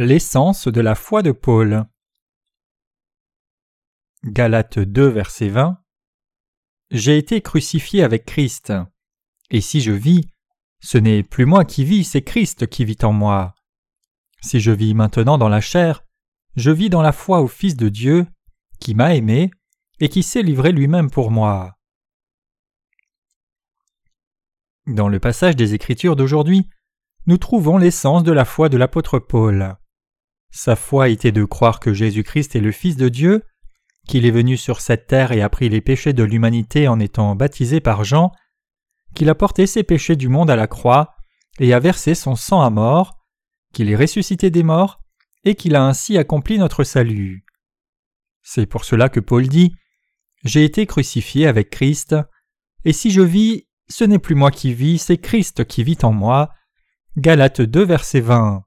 L'essence de la foi de Paul. Galates 2, verset 20. J'ai été crucifié avec Christ. Et si je vis, ce n'est plus moi qui vis, c'est Christ qui vit en moi. Si je vis maintenant dans la chair, je vis dans la foi au Fils de Dieu, qui m'a aimé et qui s'est livré lui-même pour moi. Dans le passage des Écritures d'aujourd'hui, nous trouvons l'essence de la foi de l'apôtre Paul. Sa foi était de croire que Jésus-Christ est le Fils de Dieu, qu'il est venu sur cette terre et a pris les péchés de l'humanité en étant baptisé par Jean, qu'il a porté ses péchés du monde à la croix et a versé son sang à mort, qu'il est ressuscité des morts et qu'il a ainsi accompli notre salut. C'est pour cela que Paul dit J'ai été crucifié avec Christ, et si je vis, ce n'est plus moi qui vis, c'est Christ qui vit en moi. Galates 2, verset 20.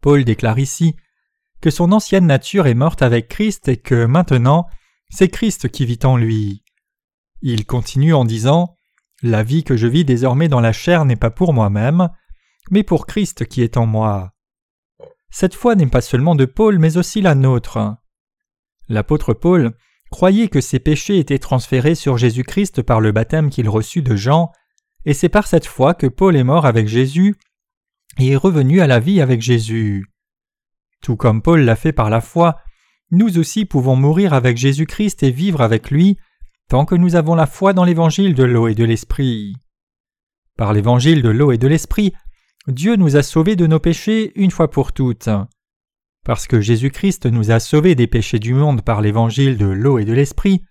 Paul déclare ici que son ancienne nature est morte avec Christ et que maintenant c'est Christ qui vit en lui. Il continue en disant La vie que je vis désormais dans la chair n'est pas pour moi-même, mais pour Christ qui est en moi. Cette foi n'est pas seulement de Paul, mais aussi la nôtre. L'apôtre Paul croyait que ses péchés étaient transférés sur Jésus-Christ par le baptême qu'il reçut de Jean, et c'est par cette foi que Paul est mort avec Jésus et est revenu à la vie avec Jésus. Tout comme Paul l'a fait par la foi, nous aussi pouvons mourir avec Jésus-Christ et vivre avec lui tant que nous avons la foi dans l'évangile de l'eau et de l'esprit. Par l'évangile de l'eau et de l'esprit, Dieu nous a sauvés de nos péchés une fois pour toutes. Parce que Jésus-Christ nous a sauvés des péchés du monde par l'évangile de l'eau et de l'esprit,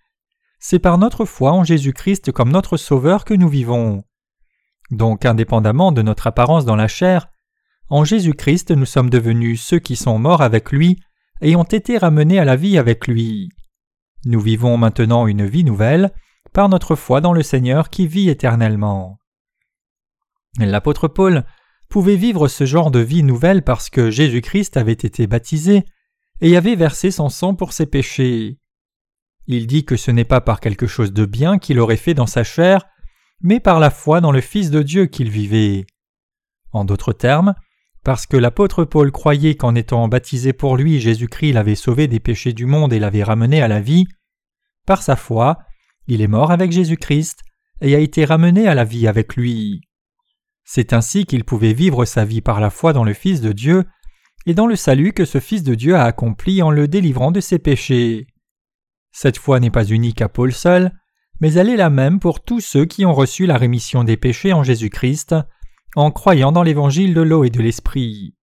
c'est par notre foi en Jésus-Christ comme notre Sauveur que nous vivons. Donc indépendamment de notre apparence dans la chair, en Jésus-Christ nous sommes devenus ceux qui sont morts avec lui et ont été ramenés à la vie avec lui. Nous vivons maintenant une vie nouvelle par notre foi dans le Seigneur qui vit éternellement. L'apôtre Paul pouvait vivre ce genre de vie nouvelle parce que Jésus-Christ avait été baptisé et avait versé son sang pour ses péchés. Il dit que ce n'est pas par quelque chose de bien qu'il aurait fait dans sa chair, mais par la foi dans le Fils de Dieu qu'il vivait. En d'autres termes, parce que l'apôtre Paul croyait qu'en étant baptisé pour lui Jésus-Christ l'avait sauvé des péchés du monde et l'avait ramené à la vie, par sa foi, il est mort avec Jésus-Christ et a été ramené à la vie avec lui. C'est ainsi qu'il pouvait vivre sa vie par la foi dans le Fils de Dieu et dans le salut que ce Fils de Dieu a accompli en le délivrant de ses péchés. Cette foi n'est pas unique à Paul seul, mais elle est la même pour tous ceux qui ont reçu la rémission des péchés en Jésus-Christ, en croyant dans l'évangile de l'eau et de l'esprit.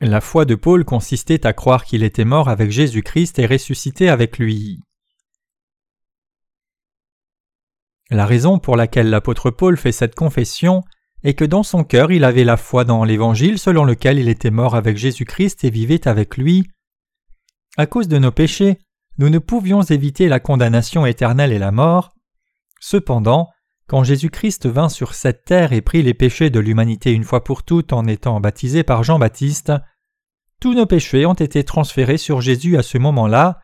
La foi de Paul consistait à croire qu'il était mort avec Jésus-Christ et ressuscité avec lui. La raison pour laquelle l'apôtre Paul fait cette confession est que dans son cœur il avait la foi dans l'Évangile selon lequel il était mort avec Jésus-Christ et vivait avec lui. À cause de nos péchés, nous ne pouvions éviter la condamnation éternelle et la mort. Cependant, quand Jésus-Christ vint sur cette terre et prit les péchés de l'humanité une fois pour toutes en étant baptisé par Jean-Baptiste, tous nos péchés ont été transférés sur Jésus à ce moment-là,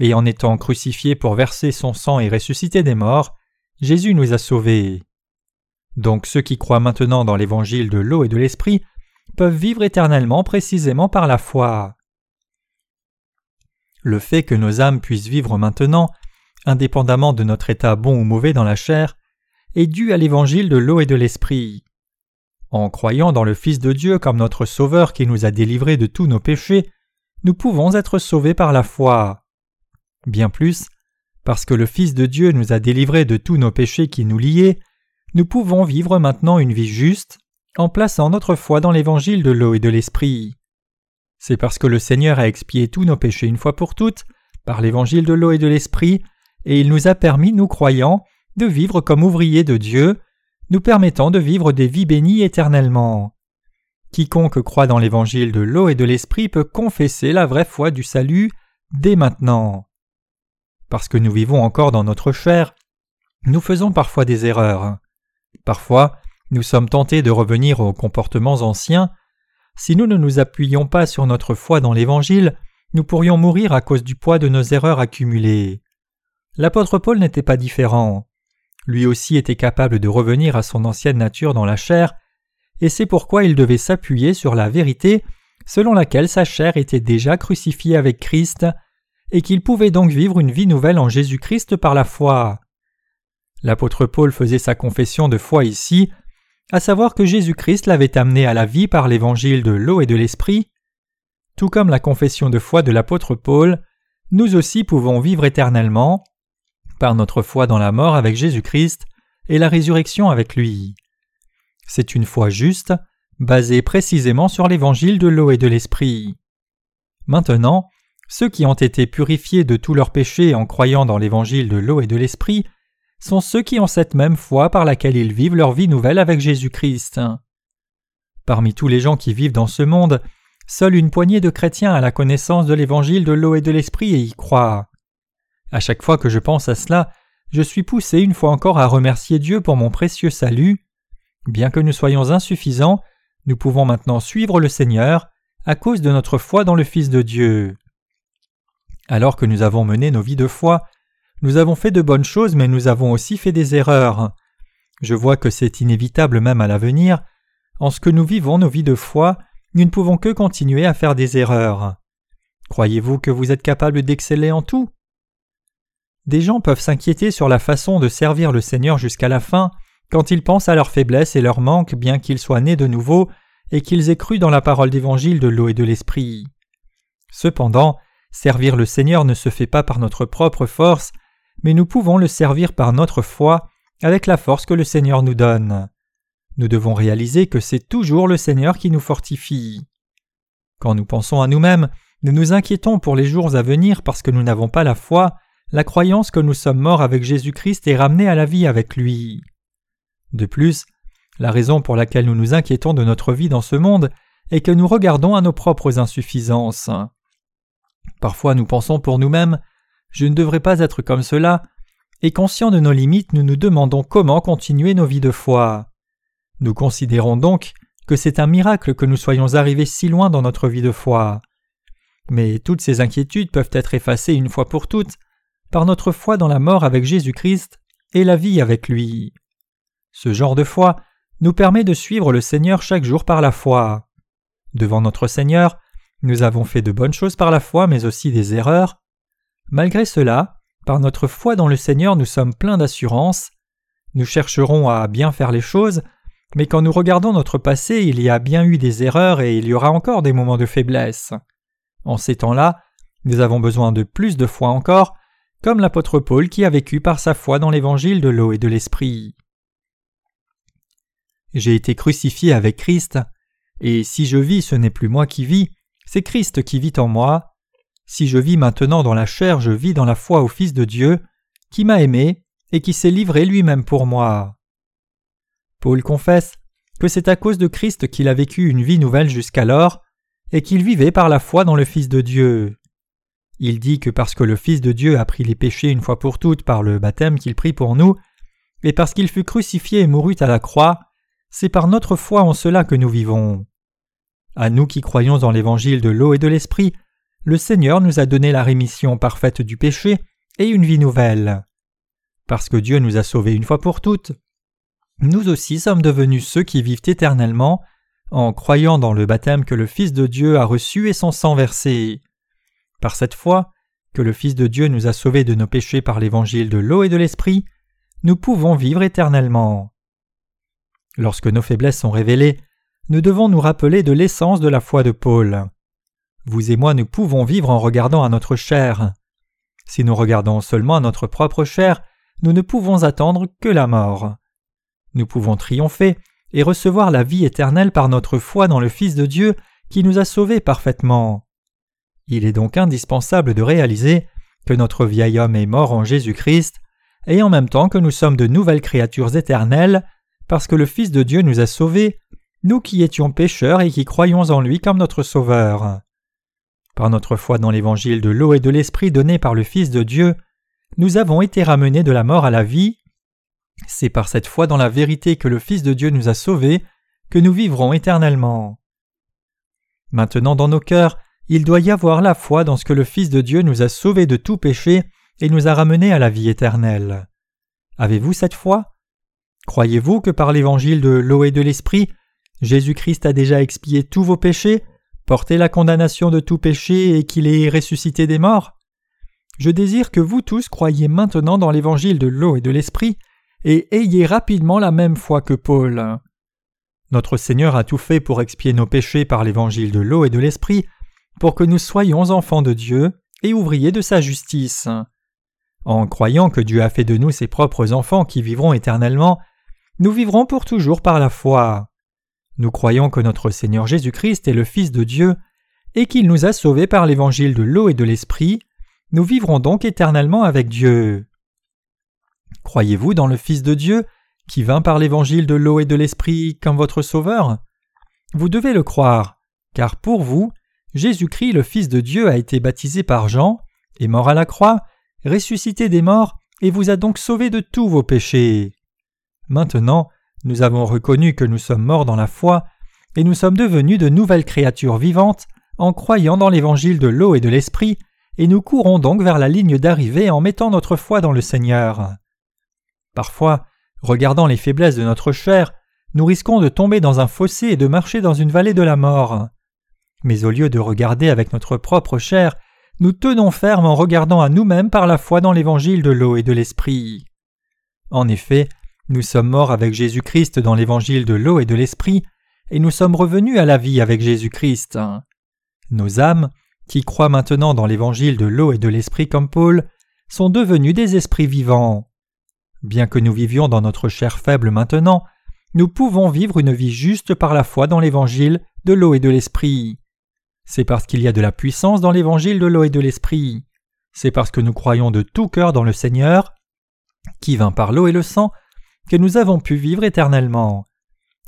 et en étant crucifié pour verser son sang et ressusciter des morts, Jésus nous a sauvés. Donc ceux qui croient maintenant dans l'évangile de l'eau et de l'esprit peuvent vivre éternellement précisément par la foi. Le fait que nos âmes puissent vivre maintenant, indépendamment de notre état bon ou mauvais dans la chair, est dû à l'évangile de l'eau et de l'esprit. En croyant dans le Fils de Dieu comme notre Sauveur qui nous a délivrés de tous nos péchés, nous pouvons être sauvés par la foi. Bien plus, parce que le Fils de Dieu nous a délivrés de tous nos péchés qui nous liaient, nous pouvons vivre maintenant une vie juste en plaçant notre foi dans l'évangile de l'eau et de l'esprit. C'est parce que le Seigneur a expié tous nos péchés une fois pour toutes, par l'évangile de l'eau et de l'esprit, et il nous a permis, nous croyants, de vivre comme ouvriers de Dieu, nous permettant de vivre des vies bénies éternellement. Quiconque croit dans l'évangile de l'eau et de l'esprit peut confesser la vraie foi du salut dès maintenant. Parce que nous vivons encore dans notre chair, nous faisons parfois des erreurs. Parfois, nous sommes tentés de revenir aux comportements anciens, si nous ne nous appuyons pas sur notre foi dans l'Évangile, nous pourrions mourir à cause du poids de nos erreurs accumulées. L'apôtre Paul n'était pas différent. lui aussi était capable de revenir à son ancienne nature dans la chair, et c'est pourquoi il devait s'appuyer sur la vérité selon laquelle sa chair était déjà crucifiée avec Christ, et qu'il pouvait donc vivre une vie nouvelle en Jésus-Christ par la foi. L'apôtre Paul faisait sa confession de foi ici, à savoir que Jésus-Christ l'avait amené à la vie par l'évangile de l'eau et de l'esprit. Tout comme la confession de foi de l'apôtre Paul, nous aussi pouvons vivre éternellement par notre foi dans la mort avec Jésus-Christ et la résurrection avec lui. C'est une foi juste, basée précisément sur l'évangile de l'eau et de l'esprit. Maintenant, ceux qui ont été purifiés de tous leurs péchés en croyant dans l'évangile de l'eau et de l'esprit sont ceux qui ont cette même foi par laquelle ils vivent leur vie nouvelle avec Jésus-Christ. Parmi tous les gens qui vivent dans ce monde, seule une poignée de chrétiens a la connaissance de l'évangile de l'eau et de l'esprit et y croit. À chaque fois que je pense à cela, je suis poussé une fois encore à remercier Dieu pour mon précieux salut. Bien que nous soyons insuffisants, nous pouvons maintenant suivre le Seigneur à cause de notre foi dans le Fils de Dieu. Alors que nous avons mené nos vies de foi, nous avons fait de bonnes choses, mais nous avons aussi fait des erreurs. Je vois que c'est inévitable même à l'avenir. En ce que nous vivons nos vies de foi, nous ne pouvons que continuer à faire des erreurs. Croyez-vous que vous êtes capable d'exceller en tout? Des gens peuvent s'inquiéter sur la façon de servir le Seigneur jusqu'à la fin quand ils pensent à leurs faiblesses et leurs manques bien qu'ils soient nés de nouveau et qu'ils aient cru dans la parole d'évangile de l'eau et de l'esprit. Cependant, servir le Seigneur ne se fait pas par notre propre force, mais nous pouvons le servir par notre foi avec la force que le Seigneur nous donne. Nous devons réaliser que c'est toujours le Seigneur qui nous fortifie. Quand nous pensons à nous-mêmes, nous nous inquiétons pour les jours à venir parce que nous n'avons pas la foi, la croyance que nous sommes morts avec Jésus-Christ et ramenés à la vie avec lui. De plus, la raison pour laquelle nous nous inquiétons de notre vie dans ce monde est que nous regardons à nos propres insuffisances. Parfois nous pensons pour nous-mêmes je ne devrais pas être comme cela, et conscients de nos limites, nous nous demandons comment continuer nos vies de foi. Nous considérons donc que c'est un miracle que nous soyons arrivés si loin dans notre vie de foi. Mais toutes ces inquiétudes peuvent être effacées une fois pour toutes par notre foi dans la mort avec Jésus-Christ et la vie avec lui. Ce genre de foi nous permet de suivre le Seigneur chaque jour par la foi. Devant notre Seigneur, nous avons fait de bonnes choses par la foi mais aussi des erreurs, Malgré cela, par notre foi dans le Seigneur, nous sommes pleins d'assurance. Nous chercherons à bien faire les choses, mais quand nous regardons notre passé, il y a bien eu des erreurs et il y aura encore des moments de faiblesse. En ces temps-là, nous avons besoin de plus de foi encore, comme l'apôtre Paul qui a vécu par sa foi dans l'évangile de l'eau et de l'esprit. J'ai été crucifié avec Christ, et si je vis, ce n'est plus moi qui vis, c'est Christ qui vit en moi. Si je vis maintenant dans la chair, je vis dans la foi au Fils de Dieu, qui m'a aimé et qui s'est livré lui-même pour moi. Paul confesse que c'est à cause de Christ qu'il a vécu une vie nouvelle jusqu'alors, et qu'il vivait par la foi dans le Fils de Dieu. Il dit que parce que le Fils de Dieu a pris les péchés une fois pour toutes par le baptême qu'il prit pour nous, et parce qu'il fut crucifié et mourut à la croix, c'est par notre foi en cela que nous vivons. À nous qui croyons dans l'évangile de l'eau et de l'esprit, le Seigneur nous a donné la rémission parfaite du péché et une vie nouvelle. Parce que Dieu nous a sauvés une fois pour toutes, nous aussi sommes devenus ceux qui vivent éternellement en croyant dans le baptême que le Fils de Dieu a reçu et son sang versé. Par cette foi, que le Fils de Dieu nous a sauvés de nos péchés par l'évangile de l'eau et de l'esprit, nous pouvons vivre éternellement. Lorsque nos faiblesses sont révélées, nous devons nous rappeler de l'essence de la foi de Paul. Vous et moi nous pouvons vivre en regardant à notre chair. Si nous regardons seulement à notre propre chair, nous ne pouvons attendre que la mort. Nous pouvons triompher et recevoir la vie éternelle par notre foi dans le Fils de Dieu qui nous a sauvés parfaitement. Il est donc indispensable de réaliser que notre vieil homme est mort en Jésus-Christ, et en même temps que nous sommes de nouvelles créatures éternelles, parce que le Fils de Dieu nous a sauvés, nous qui étions pécheurs et qui croyons en lui comme notre Sauveur. Par notre foi dans l'évangile de l'eau et de l'esprit donné par le Fils de Dieu, nous avons été ramenés de la mort à la vie. C'est par cette foi dans la vérité que le Fils de Dieu nous a sauvés que nous vivrons éternellement. Maintenant dans nos cœurs, il doit y avoir la foi dans ce que le Fils de Dieu nous a sauvés de tout péché et nous a ramenés à la vie éternelle. Avez-vous cette foi? Croyez-vous que par l'évangile de l'eau et de l'esprit, Jésus-Christ a déjà expié tous vos péchés, la condamnation de tout péché et qu'il est ressuscité des morts Je désire que vous tous croyiez maintenant dans l'évangile de l'eau et de l'esprit et ayez rapidement la même foi que Paul. Notre Seigneur a tout fait pour expier nos péchés par l'évangile de l'eau et de l'esprit, pour que nous soyons enfants de Dieu et ouvriers de sa justice. En croyant que Dieu a fait de nous ses propres enfants qui vivront éternellement, nous vivrons pour toujours par la foi. Nous croyons que notre Seigneur Jésus-Christ est le Fils de Dieu et qu'il nous a sauvés par l'évangile de l'eau et de l'esprit, nous vivrons donc éternellement avec Dieu. Croyez-vous dans le Fils de Dieu qui vint par l'évangile de l'eau et de l'esprit comme votre Sauveur? Vous devez le croire, car pour vous, Jésus-Christ le Fils de Dieu a été baptisé par Jean, est mort à la croix, ressuscité des morts, et vous a donc sauvé de tous vos péchés. Maintenant, nous avons reconnu que nous sommes morts dans la foi, et nous sommes devenus de nouvelles créatures vivantes en croyant dans l'évangile de l'eau et de l'esprit, et nous courons donc vers la ligne d'arrivée en mettant notre foi dans le Seigneur. Parfois, regardant les faiblesses de notre chair, nous risquons de tomber dans un fossé et de marcher dans une vallée de la mort. Mais au lieu de regarder avec notre propre chair, nous tenons ferme en regardant à nous-mêmes par la foi dans l'évangile de l'eau et de l'esprit. En effet, nous sommes morts avec Jésus-Christ dans l'évangile de l'eau et de l'esprit, et nous sommes revenus à la vie avec Jésus-Christ. Nos âmes, qui croient maintenant dans l'évangile de l'eau et de l'esprit comme Paul, sont devenues des esprits vivants. Bien que nous vivions dans notre chair faible maintenant, nous pouvons vivre une vie juste par la foi dans l'évangile de l'eau et de l'esprit. C'est parce qu'il y a de la puissance dans l'évangile de l'eau et de l'esprit. C'est parce que nous croyons de tout cœur dans le Seigneur, qui vint par l'eau et le sang, que nous avons pu vivre éternellement.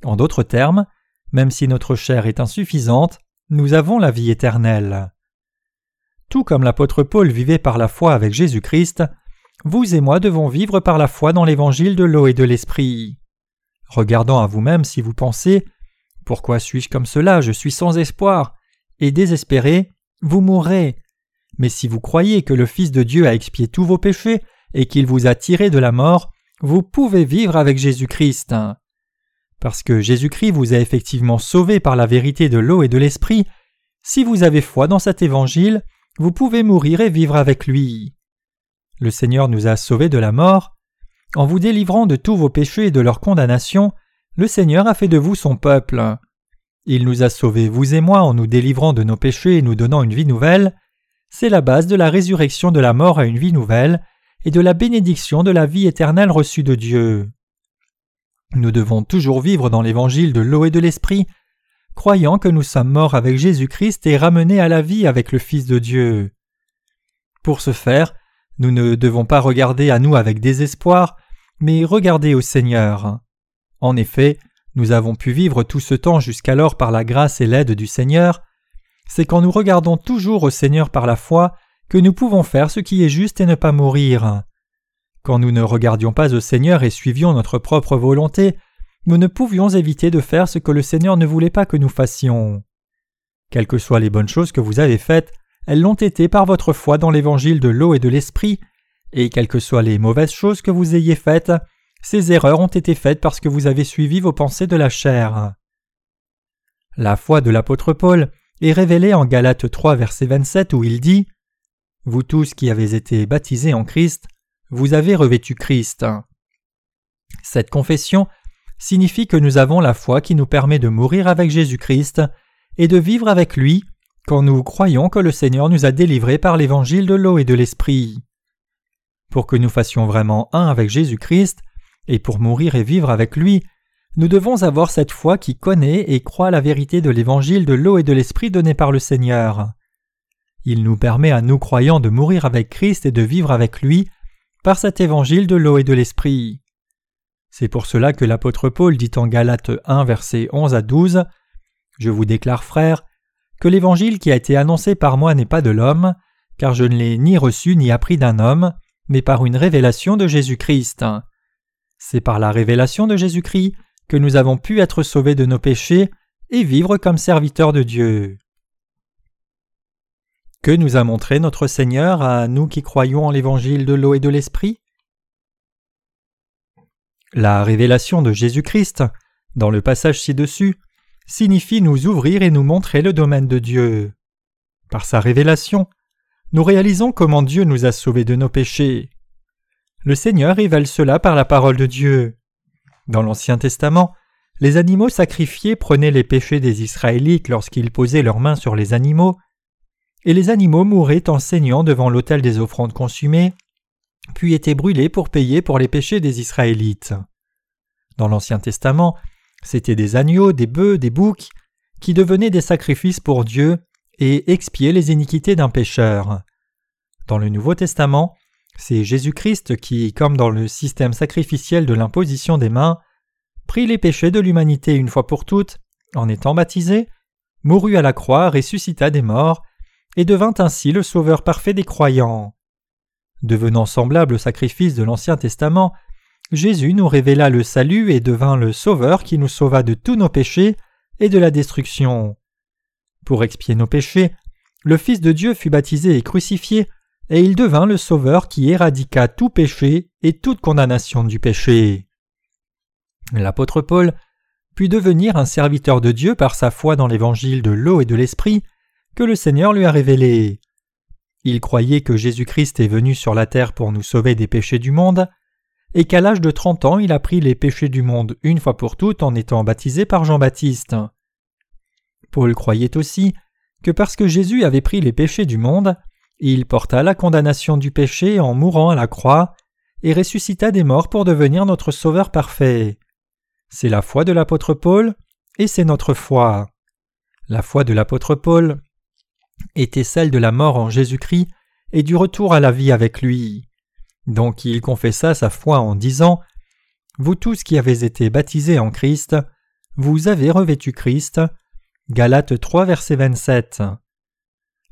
En d'autres termes, même si notre chair est insuffisante, nous avons la vie éternelle. Tout comme l'apôtre Paul vivait par la foi avec Jésus-Christ, vous et moi devons vivre par la foi dans l'évangile de l'eau et de l'esprit. Regardant à vous-même si vous pensez Pourquoi suis-je comme cela? Je suis sans espoir et désespéré, vous mourrez. Mais si vous croyez que le Fils de Dieu a expié tous vos péchés et qu'il vous a tiré de la mort, vous pouvez vivre avec Jésus-Christ. Parce que Jésus-Christ vous a effectivement sauvé par la vérité de l'eau et de l'esprit, si vous avez foi dans cet évangile, vous pouvez mourir et vivre avec lui. Le Seigneur nous a sauvés de la mort. En vous délivrant de tous vos péchés et de leur condamnation, le Seigneur a fait de vous son peuple. Il nous a sauvés, vous et moi, en nous délivrant de nos péchés et nous donnant une vie nouvelle. C'est la base de la résurrection de la mort à une vie nouvelle et de la bénédiction de la vie éternelle reçue de Dieu. Nous devons toujours vivre dans l'évangile de l'eau et de l'esprit, croyant que nous sommes morts avec Jésus-Christ et ramenés à la vie avec le Fils de Dieu. Pour ce faire, nous ne devons pas regarder à nous avec désespoir, mais regarder au Seigneur. En effet, nous avons pu vivre tout ce temps jusqu'alors par la grâce et l'aide du Seigneur. C'est quand nous regardons toujours au Seigneur par la foi que nous pouvons faire ce qui est juste et ne pas mourir. Quand nous ne regardions pas au Seigneur et suivions notre propre volonté, nous ne pouvions éviter de faire ce que le Seigneur ne voulait pas que nous fassions. Quelles que soient les bonnes choses que vous avez faites, elles l'ont été par votre foi dans l'évangile de l'eau et de l'esprit, et quelles que soient les mauvaises choses que vous ayez faites, ces erreurs ont été faites parce que vous avez suivi vos pensées de la chair. La foi de l'apôtre Paul est révélée en Galates 3 verset 27 où il dit Vous tous qui avez été baptisés en Christ, vous avez revêtu Christ. Cette confession signifie que nous avons la foi qui nous permet de mourir avec Jésus-Christ et de vivre avec lui quand nous croyons que le Seigneur nous a délivrés par l'évangile de l'eau et de l'esprit. Pour que nous fassions vraiment un avec Jésus-Christ, et pour mourir et vivre avec lui, nous devons avoir cette foi qui connaît et croit la vérité de l'évangile de l'eau et de l'esprit donné par le Seigneur. Il nous permet à nous croyants de mourir avec Christ et de vivre avec lui par cet évangile de l'eau et de l'esprit. C'est pour cela que l'apôtre Paul dit en Galates 1 versets 11 à 12 Je vous déclare frères que l'évangile qui a été annoncé par moi n'est pas de l'homme, car je ne l'ai ni reçu ni appris d'un homme, mais par une révélation de Jésus-Christ. C'est par la révélation de Jésus-Christ que nous avons pu être sauvés de nos péchés et vivre comme serviteurs de Dieu. Que nous a montré notre Seigneur à nous qui croyons en l'évangile de l'eau et de l'esprit La révélation de Jésus-Christ, dans le passage ci-dessus, signifie nous ouvrir et nous montrer le domaine de Dieu. Par sa révélation, nous réalisons comment Dieu nous a sauvés de nos péchés. Le Seigneur révèle cela par la parole de Dieu. Dans l'Ancien Testament, les animaux sacrifiés prenaient les péchés des Israélites lorsqu'ils posaient leurs mains sur les animaux, et les animaux mouraient en saignant devant l'autel des offrandes consumées, puis étaient brûlés pour payer pour les péchés des Israélites. Dans l'Ancien Testament, c'étaient des agneaux, des bœufs, des boucs, qui devenaient des sacrifices pour Dieu et expiaient les iniquités d'un pécheur. Dans le Nouveau Testament, c'est Jésus-Christ qui, comme dans le système sacrificiel de l'imposition des mains, prit les péchés de l'humanité une fois pour toutes, en étant baptisé, mourut à la croix, ressuscita des morts, et devint ainsi le sauveur parfait des croyants. Devenant semblable au sacrifice de l'Ancien Testament, Jésus nous révéla le salut et devint le sauveur qui nous sauva de tous nos péchés et de la destruction. Pour expier nos péchés, le Fils de Dieu fut baptisé et crucifié, et il devint le sauveur qui éradiqua tout péché et toute condamnation du péché. L'apôtre Paul put devenir un serviteur de Dieu par sa foi dans l'évangile de l'eau et de l'esprit que le Seigneur lui a révélé. Il croyait que Jésus-Christ est venu sur la terre pour nous sauver des péchés du monde, et qu'à l'âge de trente ans il a pris les péchés du monde une fois pour toutes en étant baptisé par Jean-Baptiste. Paul croyait aussi que parce que Jésus avait pris les péchés du monde, il porta la condamnation du péché en mourant à la croix, et ressuscita des morts pour devenir notre Sauveur parfait. C'est la foi de l'apôtre Paul, et c'est notre foi. La foi de l'apôtre Paul était celle de la mort en Jésus-Christ et du retour à la vie avec lui. Donc il confessa sa foi en disant Vous tous qui avez été baptisés en Christ, vous avez revêtu Christ. Galates 3, verset 27.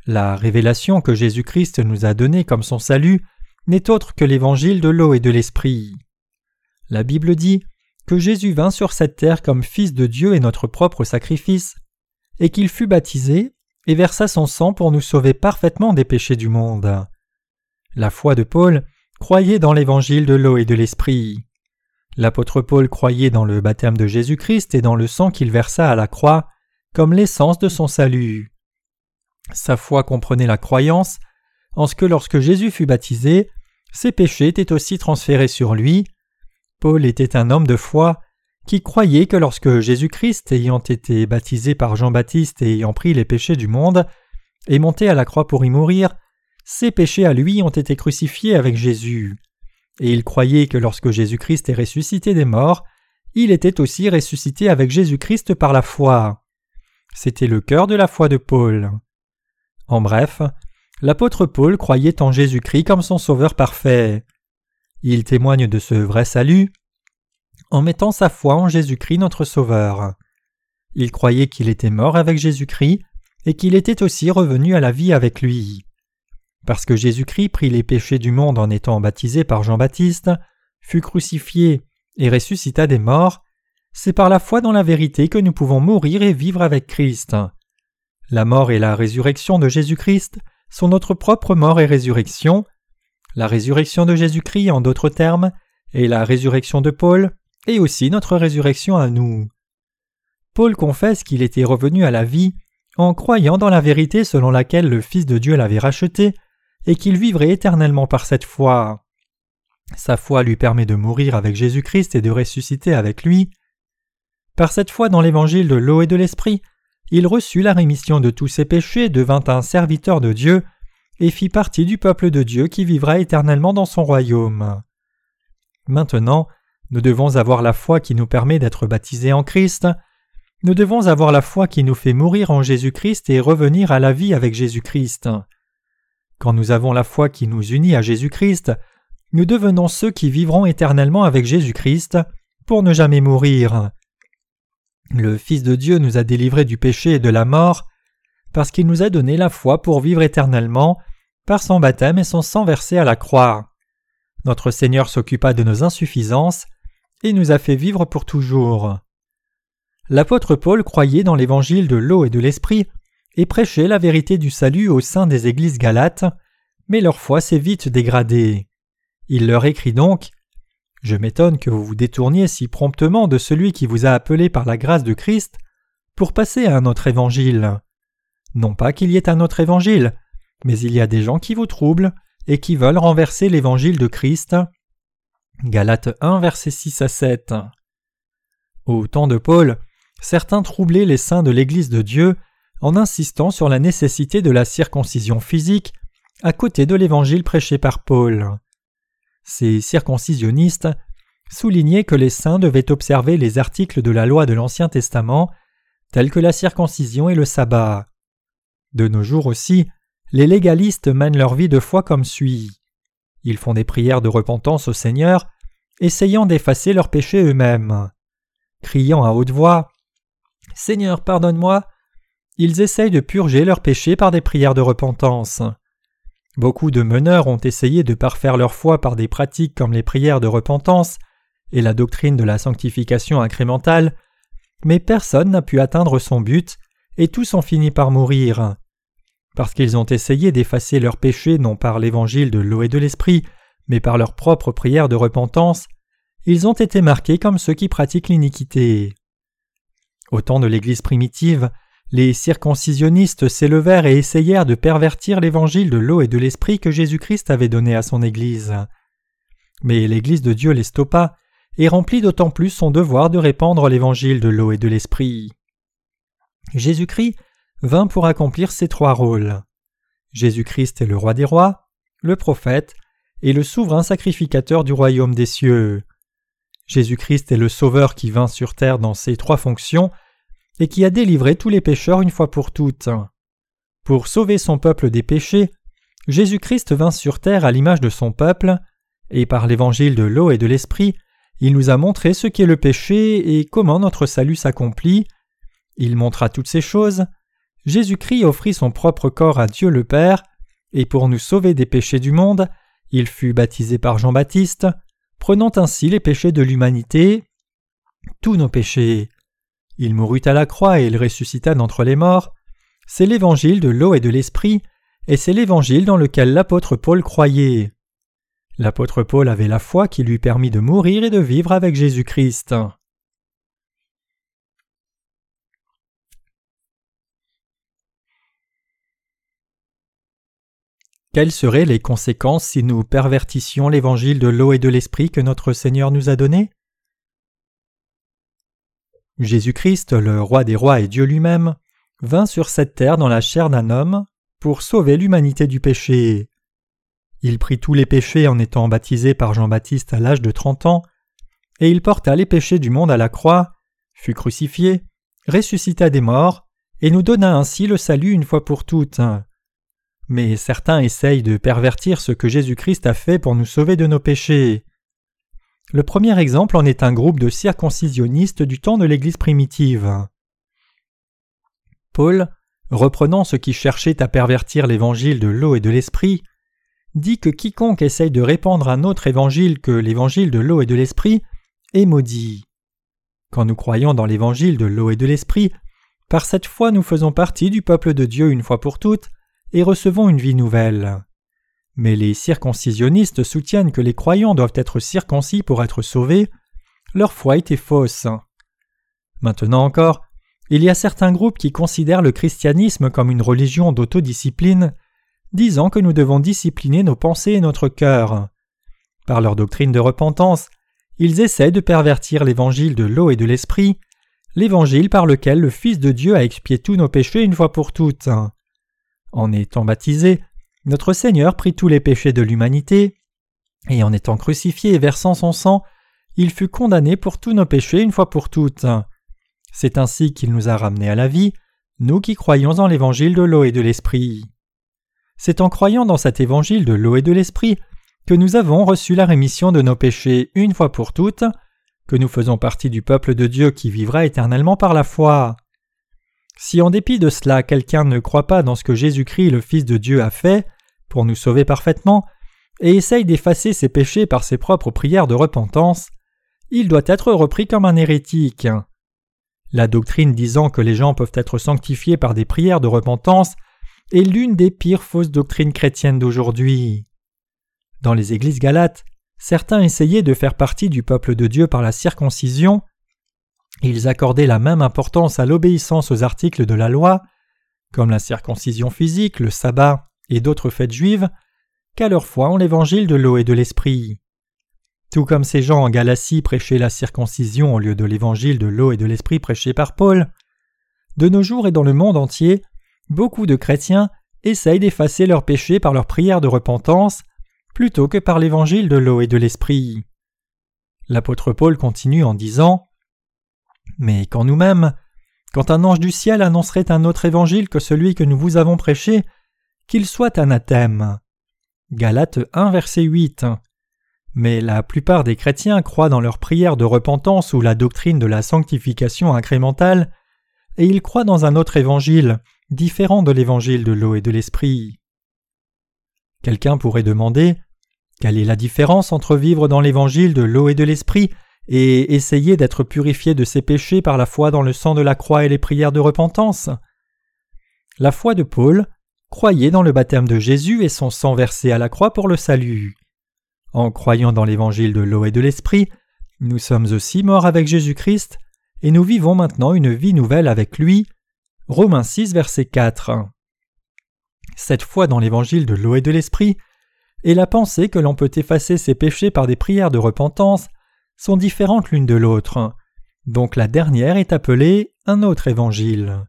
La révélation que Jésus-Christ nous a donnée comme son salut n'est autre que l'évangile de l'eau et de l'esprit. La Bible dit que Jésus vint sur cette terre comme Fils de Dieu et notre propre sacrifice, et qu'il fut baptisé et versa son sang pour nous sauver parfaitement des péchés du monde. La foi de Paul croyait dans l'évangile de l'eau et de l'esprit. L'apôtre Paul croyait dans le baptême de Jésus-Christ et dans le sang qu'il versa à la croix comme l'essence de son salut. Sa foi comprenait la croyance en ce que lorsque Jésus fut baptisé, ses péchés étaient aussi transférés sur lui. Paul était un homme de foi qui croyait que lorsque Jésus-Christ, ayant été baptisé par Jean-Baptiste et ayant pris les péchés du monde, est monté à la croix pour y mourir, ses péchés à lui ont été crucifiés avec Jésus. Et il croyait que lorsque Jésus-Christ est ressuscité des morts, il était aussi ressuscité avec Jésus-Christ par la foi. C'était le cœur de la foi de Paul. En bref, l'apôtre Paul croyait en Jésus-Christ comme son sauveur parfait. Il témoigne de ce vrai salut en mettant sa foi en Jésus-Christ notre Sauveur. Il croyait qu'il était mort avec Jésus-Christ et qu'il était aussi revenu à la vie avec lui. Parce que Jésus-Christ prit les péchés du monde en étant baptisé par Jean-Baptiste, fut crucifié et ressuscita des morts, c'est par la foi dans la vérité que nous pouvons mourir et vivre avec Christ. La mort et la résurrection de Jésus-Christ sont notre propre mort et résurrection. La résurrection de Jésus-Christ, en d'autres termes, est la résurrection de Paul, et aussi notre résurrection à nous. Paul confesse qu'il était revenu à la vie en croyant dans la vérité selon laquelle le Fils de Dieu l'avait racheté et qu'il vivrait éternellement par cette foi. Sa foi lui permet de mourir avec Jésus-Christ et de ressusciter avec lui. Par cette foi dans l'évangile de l'eau et de l'esprit, il reçut la rémission de tous ses péchés, devint un serviteur de Dieu et fit partie du peuple de Dieu qui vivra éternellement dans son royaume. Maintenant, nous devons avoir la foi qui nous permet d'être baptisés en Christ. Nous devons avoir la foi qui nous fait mourir en Jésus-Christ et revenir à la vie avec Jésus-Christ. Quand nous avons la foi qui nous unit à Jésus-Christ, nous devenons ceux qui vivront éternellement avec Jésus-Christ pour ne jamais mourir. Le Fils de Dieu nous a délivrés du péché et de la mort parce qu'il nous a donné la foi pour vivre éternellement par son baptême et son sang versé à la croix. Notre Seigneur s'occupa de nos insuffisances et nous a fait vivre pour toujours. L'apôtre Paul croyait dans l'évangile de l'eau et de l'esprit et prêchait la vérité du salut au sein des églises galates, mais leur foi s'est vite dégradée. Il leur écrit donc Je m'étonne que vous vous détourniez si promptement de celui qui vous a appelé par la grâce de Christ pour passer à un autre évangile. Non pas qu'il y ait un autre évangile, mais il y a des gens qui vous troublent et qui veulent renverser l'évangile de Christ. Galates 1, versets 6 à 7. Au temps de Paul, certains troublaient les saints de l'Église de Dieu en insistant sur la nécessité de la circoncision physique à côté de l'évangile prêché par Paul. Ces circoncisionnistes soulignaient que les saints devaient observer les articles de la loi de l'Ancien Testament, tels que la circoncision et le sabbat. De nos jours aussi, les légalistes mènent leur vie de foi comme suit. Ils font des prières de repentance au Seigneur, essayant d'effacer leurs péchés eux-mêmes. Criant à haute voix Seigneur, pardonne-moi, ils essayent de purger leurs péchés par des prières de repentance. Beaucoup de meneurs ont essayé de parfaire leur foi par des pratiques comme les prières de repentance et la doctrine de la sanctification incrémentale, mais personne n'a pu atteindre son but et tous ont fini par mourir. Parce qu'ils ont essayé d'effacer leurs péchés non par l'évangile de l'eau et de l'esprit, mais par leurs propres prières de repentance, ils ont été marqués comme ceux qui pratiquent l'iniquité. Au temps de l'Église primitive, les circoncisionnistes s'élevèrent et essayèrent de pervertir l'évangile de l'eau et de l'esprit que Jésus-Christ avait donné à son Église. Mais l'Église de Dieu les stoppa et remplit d'autant plus son devoir de répandre l'évangile de l'eau et de l'esprit. Jésus-Christ vint pour accomplir ces trois rôles. Jésus-Christ est le roi des rois, le prophète et le souverain sacrificateur du royaume des cieux. Jésus-Christ est le Sauveur qui vint sur terre dans ces trois fonctions et qui a délivré tous les pécheurs une fois pour toutes. Pour sauver son peuple des péchés, Jésus-Christ vint sur terre à l'image de son peuple, et par l'évangile de l'eau et de l'esprit, il nous a montré ce qu'est le péché et comment notre salut s'accomplit. Il montra toutes ces choses. Jésus-Christ offrit son propre corps à Dieu le Père, et pour nous sauver des péchés du monde, il fut baptisé par Jean-Baptiste, prenant ainsi les péchés de l'humanité, tous nos péchés. Il mourut à la croix et il ressuscita d'entre les morts. C'est l'évangile de l'eau et de l'esprit, et c'est l'évangile dans lequel l'apôtre Paul croyait. L'apôtre Paul avait la foi qui lui permit de mourir et de vivre avec Jésus-Christ. Quelles seraient les conséquences si nous pervertissions l'évangile de l'eau et de l'esprit que notre Seigneur nous a donné? Jésus-Christ, le roi des rois et Dieu lui-même, vint sur cette terre dans la chair d'un homme pour sauver l'humanité du péché. Il prit tous les péchés en étant baptisé par Jean-Baptiste à l'âge de trente ans, et il porta les péchés du monde à la croix, fut crucifié, ressuscita des morts, et nous donna ainsi le salut une fois pour toutes. Mais certains essayent de pervertir ce que Jésus-Christ a fait pour nous sauver de nos péchés. Le premier exemple en est un groupe de circoncisionnistes du temps de l'Église primitive. Paul, reprenant ce qui cherchait à pervertir l'évangile de l'eau et de l'esprit, dit que quiconque essaye de répandre un autre évangile que l'évangile de l'eau et de l'esprit est maudit. Quand nous croyons dans l'évangile de l'eau et de l'esprit, par cette foi nous faisons partie du peuple de Dieu une fois pour toutes et recevons une vie nouvelle. Mais les circoncisionnistes soutiennent que les croyants doivent être circoncis pour être sauvés. Leur foi était fausse. Maintenant encore, il y a certains groupes qui considèrent le christianisme comme une religion d'autodiscipline, disant que nous devons discipliner nos pensées et notre cœur. Par leur doctrine de repentance, ils essaient de pervertir l'évangile de l'eau et de l'esprit, l'évangile par lequel le Fils de Dieu a expié tous nos péchés une fois pour toutes. En étant baptisé, notre Seigneur prit tous les péchés de l'humanité, et en étant crucifié et versant son sang, il fut condamné pour tous nos péchés une fois pour toutes. C'est ainsi qu'il nous a ramenés à la vie, nous qui croyons en l'évangile de l'eau et de l'esprit. C'est en croyant dans cet évangile de l'eau et de l'esprit que nous avons reçu la rémission de nos péchés une fois pour toutes, que nous faisons partie du peuple de Dieu qui vivra éternellement par la foi. Si en dépit de cela quelqu'un ne croit pas dans ce que Jésus-Christ le Fils de Dieu a fait pour nous sauver parfaitement, et essaye d'effacer ses péchés par ses propres prières de repentance, il doit être repris comme un hérétique. La doctrine disant que les gens peuvent être sanctifiés par des prières de repentance est l'une des pires fausses doctrines chrétiennes d'aujourd'hui. Dans les églises galates, certains essayaient de faire partie du peuple de Dieu par la circoncision, ils accordaient la même importance à l'obéissance aux articles de la loi, comme la circoncision physique, le sabbat et d'autres fêtes juives, qu'à leur foi en l'évangile de l'eau et de l'esprit. Tout comme ces gens en Galatie prêchaient la circoncision au lieu de l'évangile de l'eau et de l'esprit prêché par Paul, de nos jours et dans le monde entier, beaucoup de chrétiens essayent d'effacer leurs péchés par leur prière de repentance plutôt que par l'évangile de l'eau et de l'esprit. L'apôtre Paul continue en disant Mais quand nous-mêmes, quand un ange du ciel annoncerait un autre évangile que celui que nous vous avons prêché, qu'il soit anathème. Galates 1 verset 8. Mais la plupart des chrétiens croient dans leur prière de repentance ou la doctrine de la sanctification incrémentale, et ils croient dans un autre évangile, différent de l'évangile de l'eau et de l'esprit. Quelqu'un pourrait demander quelle est la différence entre vivre dans l'évangile de l'eau et de l'esprit et essayer d'être purifié de ses péchés par la foi dans le sang de la croix et les prières de repentance La foi de Paul croyait dans le baptême de Jésus et son sang versé à la croix pour le salut. En croyant dans l'évangile de l'eau et de l'esprit, nous sommes aussi morts avec Jésus-Christ et nous vivons maintenant une vie nouvelle avec lui. Romains 6, verset 4. Cette foi dans l'évangile de l'eau et de l'esprit et la pensée que l'on peut effacer ses péchés par des prières de repentance sont différentes l'une de l'autre. Donc la dernière est appelée un autre évangile.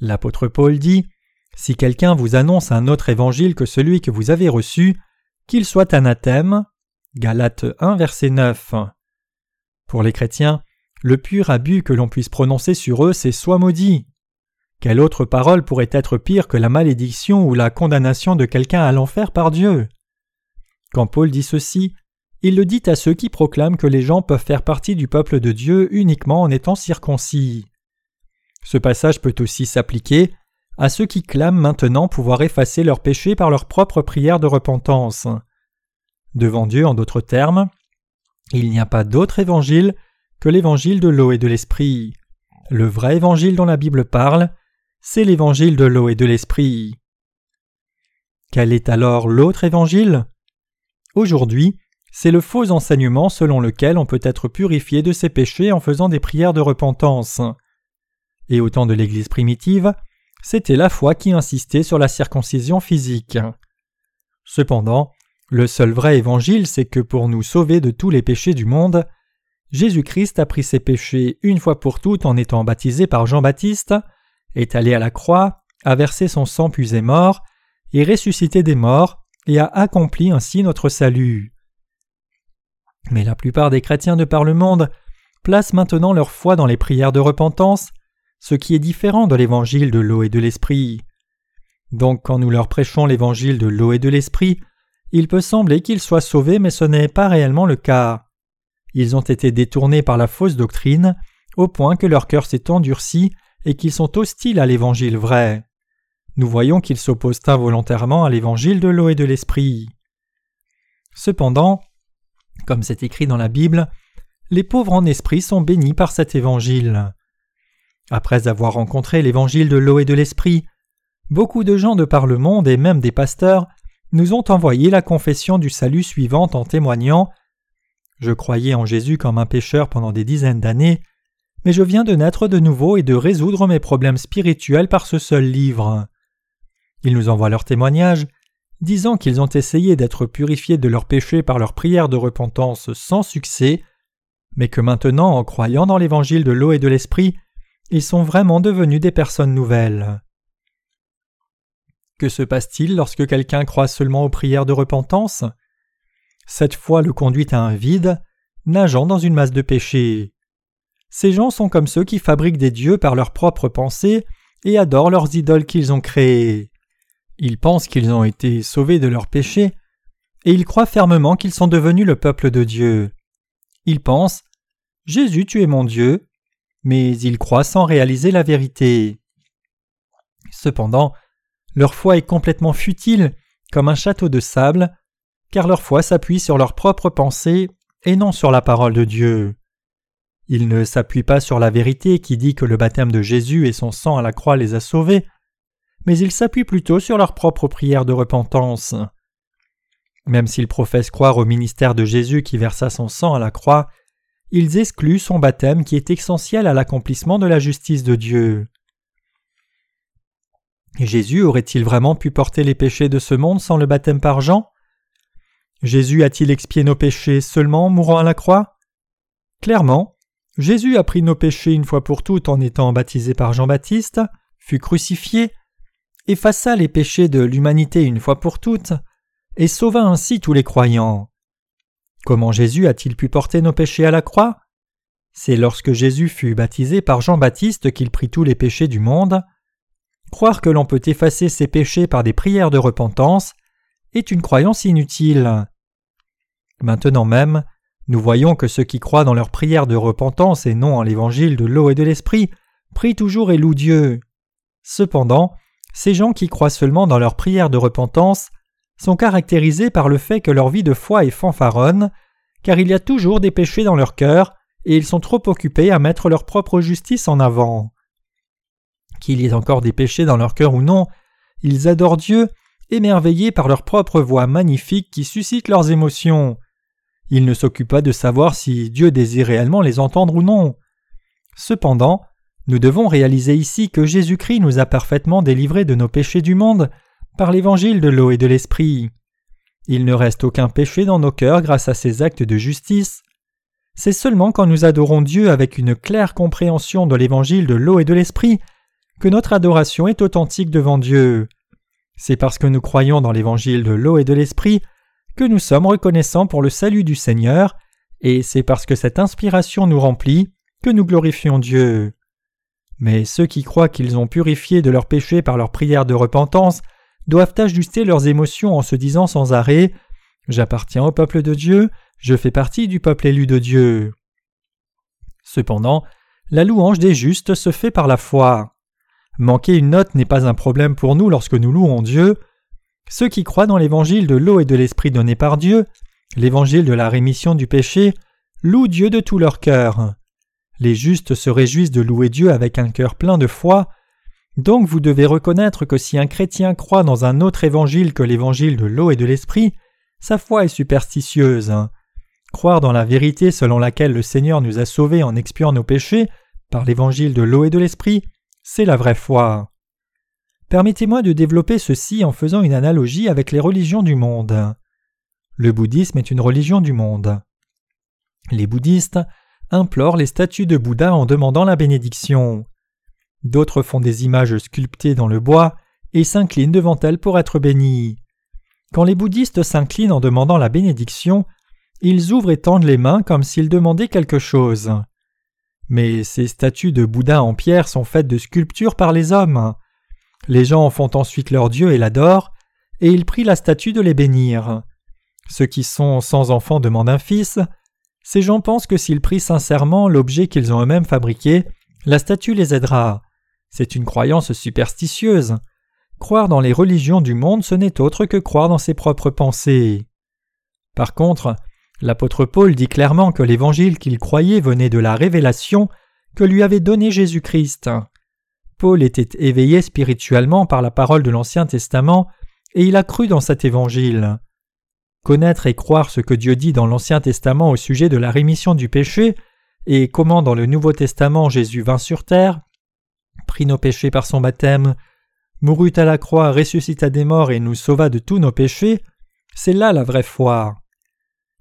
L'apôtre Paul dit Si quelqu'un vous annonce un autre évangile que celui que vous avez reçu, qu'il soit anathème. Galates 1, verset 9. Pour les chrétiens, le pur abus que l'on puisse prononcer sur eux, c'est soit maudit. Quelle autre parole pourrait être pire que la malédiction ou la condamnation de quelqu'un à l'enfer par Dieu? Quand Paul dit ceci, il le dit à ceux qui proclament que les gens peuvent faire partie du peuple de Dieu uniquement en étant circoncis. Ce passage peut aussi s'appliquer à ceux qui clament maintenant pouvoir effacer leurs péchés par leur propre prière de repentance. Devant Dieu, en d'autres termes, il n'y a pas d'autre évangile que l'évangile de l'eau et de l'esprit. Le vrai évangile dont la Bible parle, c'est l'évangile de l'eau et de l'esprit. Quel est alors l'autre évangile? Aujourd'hui, c'est le faux enseignement selon lequel on peut être purifié de ses péchés en faisant des prières de repentance. Et au temps de l'Église primitive, c'était la foi qui insistait sur la circoncision physique. Cependant, le seul vrai évangile, c'est que pour nous sauver de tous les péchés du monde, Jésus-Christ a pris ses péchés une fois pour toutes en étant baptisé par Jean-Baptiste, est allé à la croix, a versé son sang puis est mort, est ressuscité des morts et a accompli ainsi notre salut. Mais la plupart des chrétiens de par le monde placent maintenant leur foi dans les prières de repentance ce qui est différent de l'évangile de l'eau et de l'esprit. Donc quand nous leur prêchons l'évangile de l'eau et de l'esprit, il peut sembler qu'ils soient sauvés, mais ce n'est pas réellement le cas. Ils ont été détournés par la fausse doctrine, au point que leur cœur s'est endurci et qu'ils sont hostiles à l'évangile vrai. Nous voyons qu'ils s'opposent involontairement à l'évangile de l'eau et de l'esprit. Cependant, comme c'est écrit dans la Bible, les pauvres en esprit sont bénis par cet évangile. Après avoir rencontré l'évangile de l'eau et de l'esprit, beaucoup de gens de par le monde et même des pasteurs nous ont envoyé la confession du salut suivante en témoignant Je croyais en Jésus comme un pécheur pendant des dizaines d'années, mais je viens de naître de nouveau et de résoudre mes problèmes spirituels par ce seul livre. Ils nous envoient leur témoignage, disant qu'ils ont essayé d'être purifiés de leurs péchés par leur prière de repentance sans succès, mais que maintenant, en croyant dans l'évangile de l'eau et de l'esprit, ils sont vraiment devenus des personnes nouvelles. Que se passe-t-il lorsque quelqu'un croit seulement aux prières de repentance? Cette foi le conduit à un vide, nageant dans une masse de péchés. Ces gens sont comme ceux qui fabriquent des dieux par leurs propres pensées et adorent leurs idoles qu'ils ont créées. Ils pensent qu'ils ont été sauvés de leurs péchés, et ils croient fermement qu'ils sont devenus le peuple de Dieu. Ils pensent Jésus, tu es mon Dieu, mais ils croient sans réaliser la vérité. Cependant, leur foi est complètement futile, comme un château de sable, car leur foi s'appuie sur leurs propres pensées et non sur la parole de Dieu. Ils ne s'appuient pas sur la vérité qui dit que le baptême de Jésus et son sang à la croix les a sauvés, mais ils s'appuient plutôt sur leurs propres prières de repentance. Même s'ils professent croire au ministère de Jésus qui versa son sang à la croix, ils excluent son baptême qui est essentiel à l'accomplissement de la justice de Dieu. Jésus aurait-il vraiment pu porter les péchés de ce monde sans le baptême par Jean? Jésus a-t-il expié nos péchés seulement en mourant à la croix? Clairement, Jésus a pris nos péchés une fois pour toutes en étant baptisé par Jean-Baptiste, fut crucifié, effaça les péchés de l'humanité une fois pour toutes, et sauva ainsi tous les croyants. Comment Jésus a-t-il pu porter nos péchés à la croix? C'est lorsque Jésus fut baptisé par Jean-Baptiste qu'il prit tous les péchés du monde. Croire que l'on peut effacer ses péchés par des prières de repentance est une croyance inutile. Maintenant même, nous voyons que ceux qui croient dans leurs prières de repentance et non en l'évangile de l'eau et de l'esprit prient toujours et louent Dieu. Cependant, ces gens qui croient seulement dans leurs prières de repentance sont caractérisés par le fait que leur vie de foi est fanfaronne, car il y a toujours des péchés dans leur cœur, et ils sont trop occupés à mettre leur propre justice en avant. Qu'il y ait encore des péchés dans leur cœur ou non, ils adorent Dieu, émerveillés par leur propre voix magnifique qui suscite leurs émotions. Ils ne s'occupent pas de savoir si Dieu désire réellement les entendre ou non. Cependant, nous devons réaliser ici que Jésus-Christ nous a parfaitement délivrés de nos péchés du monde par l'évangile de l'eau et de l'esprit. Il ne reste aucun péché dans nos cœurs grâce à ces actes de justice. C'est seulement quand nous adorons Dieu avec une claire compréhension de l'évangile de l'eau et de l'esprit que notre adoration est authentique devant Dieu. C'est parce que nous croyons dans l'évangile de l'eau et de l'esprit que nous sommes reconnaissants pour le salut du Seigneur, et c'est parce que cette inspiration nous remplit que nous glorifions Dieu. Mais ceux qui croient qu'ils ont purifié de leurs péchés par leur prière de repentance doivent ajuster leurs émotions en se disant sans arrêt J'appartiens au peuple de Dieu, je fais partie du peuple élu de Dieu. Cependant, la louange des justes se fait par la foi. Manquer une note n'est pas un problème pour nous lorsque nous louons Dieu. Ceux qui croient dans l'évangile de l'eau et de l'esprit donné par Dieu, l'évangile de la rémission du péché, louent Dieu de tout leur cœur. Les justes se réjouissent de louer Dieu avec un cœur plein de foi, donc vous devez reconnaître que si un chrétien croit dans un autre évangile que l'évangile de l'eau et de l'esprit, sa foi est superstitieuse. Croire dans la vérité selon laquelle le Seigneur nous a sauvés en expiant nos péchés par l'évangile de l'eau et de l'esprit, c'est la vraie foi. Permettez-moi de développer ceci en faisant une analogie avec les religions du monde. Le bouddhisme est une religion du monde. Les bouddhistes implorent les statues de Bouddha en demandant la bénédiction. D'autres font des images sculptées dans le bois et s'inclinent devant elles pour être bénis. Quand les bouddhistes s'inclinent en demandant la bénédiction, ils ouvrent et tendent les mains comme s'ils demandaient quelque chose. Mais ces statues de Bouddha en pierre sont faites de sculptures par les hommes. Les gens en font ensuite leur Dieu et l'adorent, et ils prient la statue de les bénir. Ceux qui sont sans enfants demandent un fils. Ces gens pensent que s'ils prient sincèrement l'objet qu'ils ont eux-mêmes fabriqué, la statue les aidera. C'est une croyance superstitieuse. Croire dans les religions du monde, ce n'est autre que croire dans ses propres pensées. Par contre, l'apôtre Paul dit clairement que l'évangile qu'il croyait venait de la révélation que lui avait donnée Jésus-Christ. Paul était éveillé spirituellement par la parole de l'Ancien Testament et il a cru dans cet évangile. Connaître et croire ce que Dieu dit dans l'Ancien Testament au sujet de la rémission du péché et comment dans le Nouveau Testament Jésus vint sur terre prit nos péchés par son baptême, mourut à la croix, ressuscita des morts et nous sauva de tous nos péchés, c'est là la vraie foi.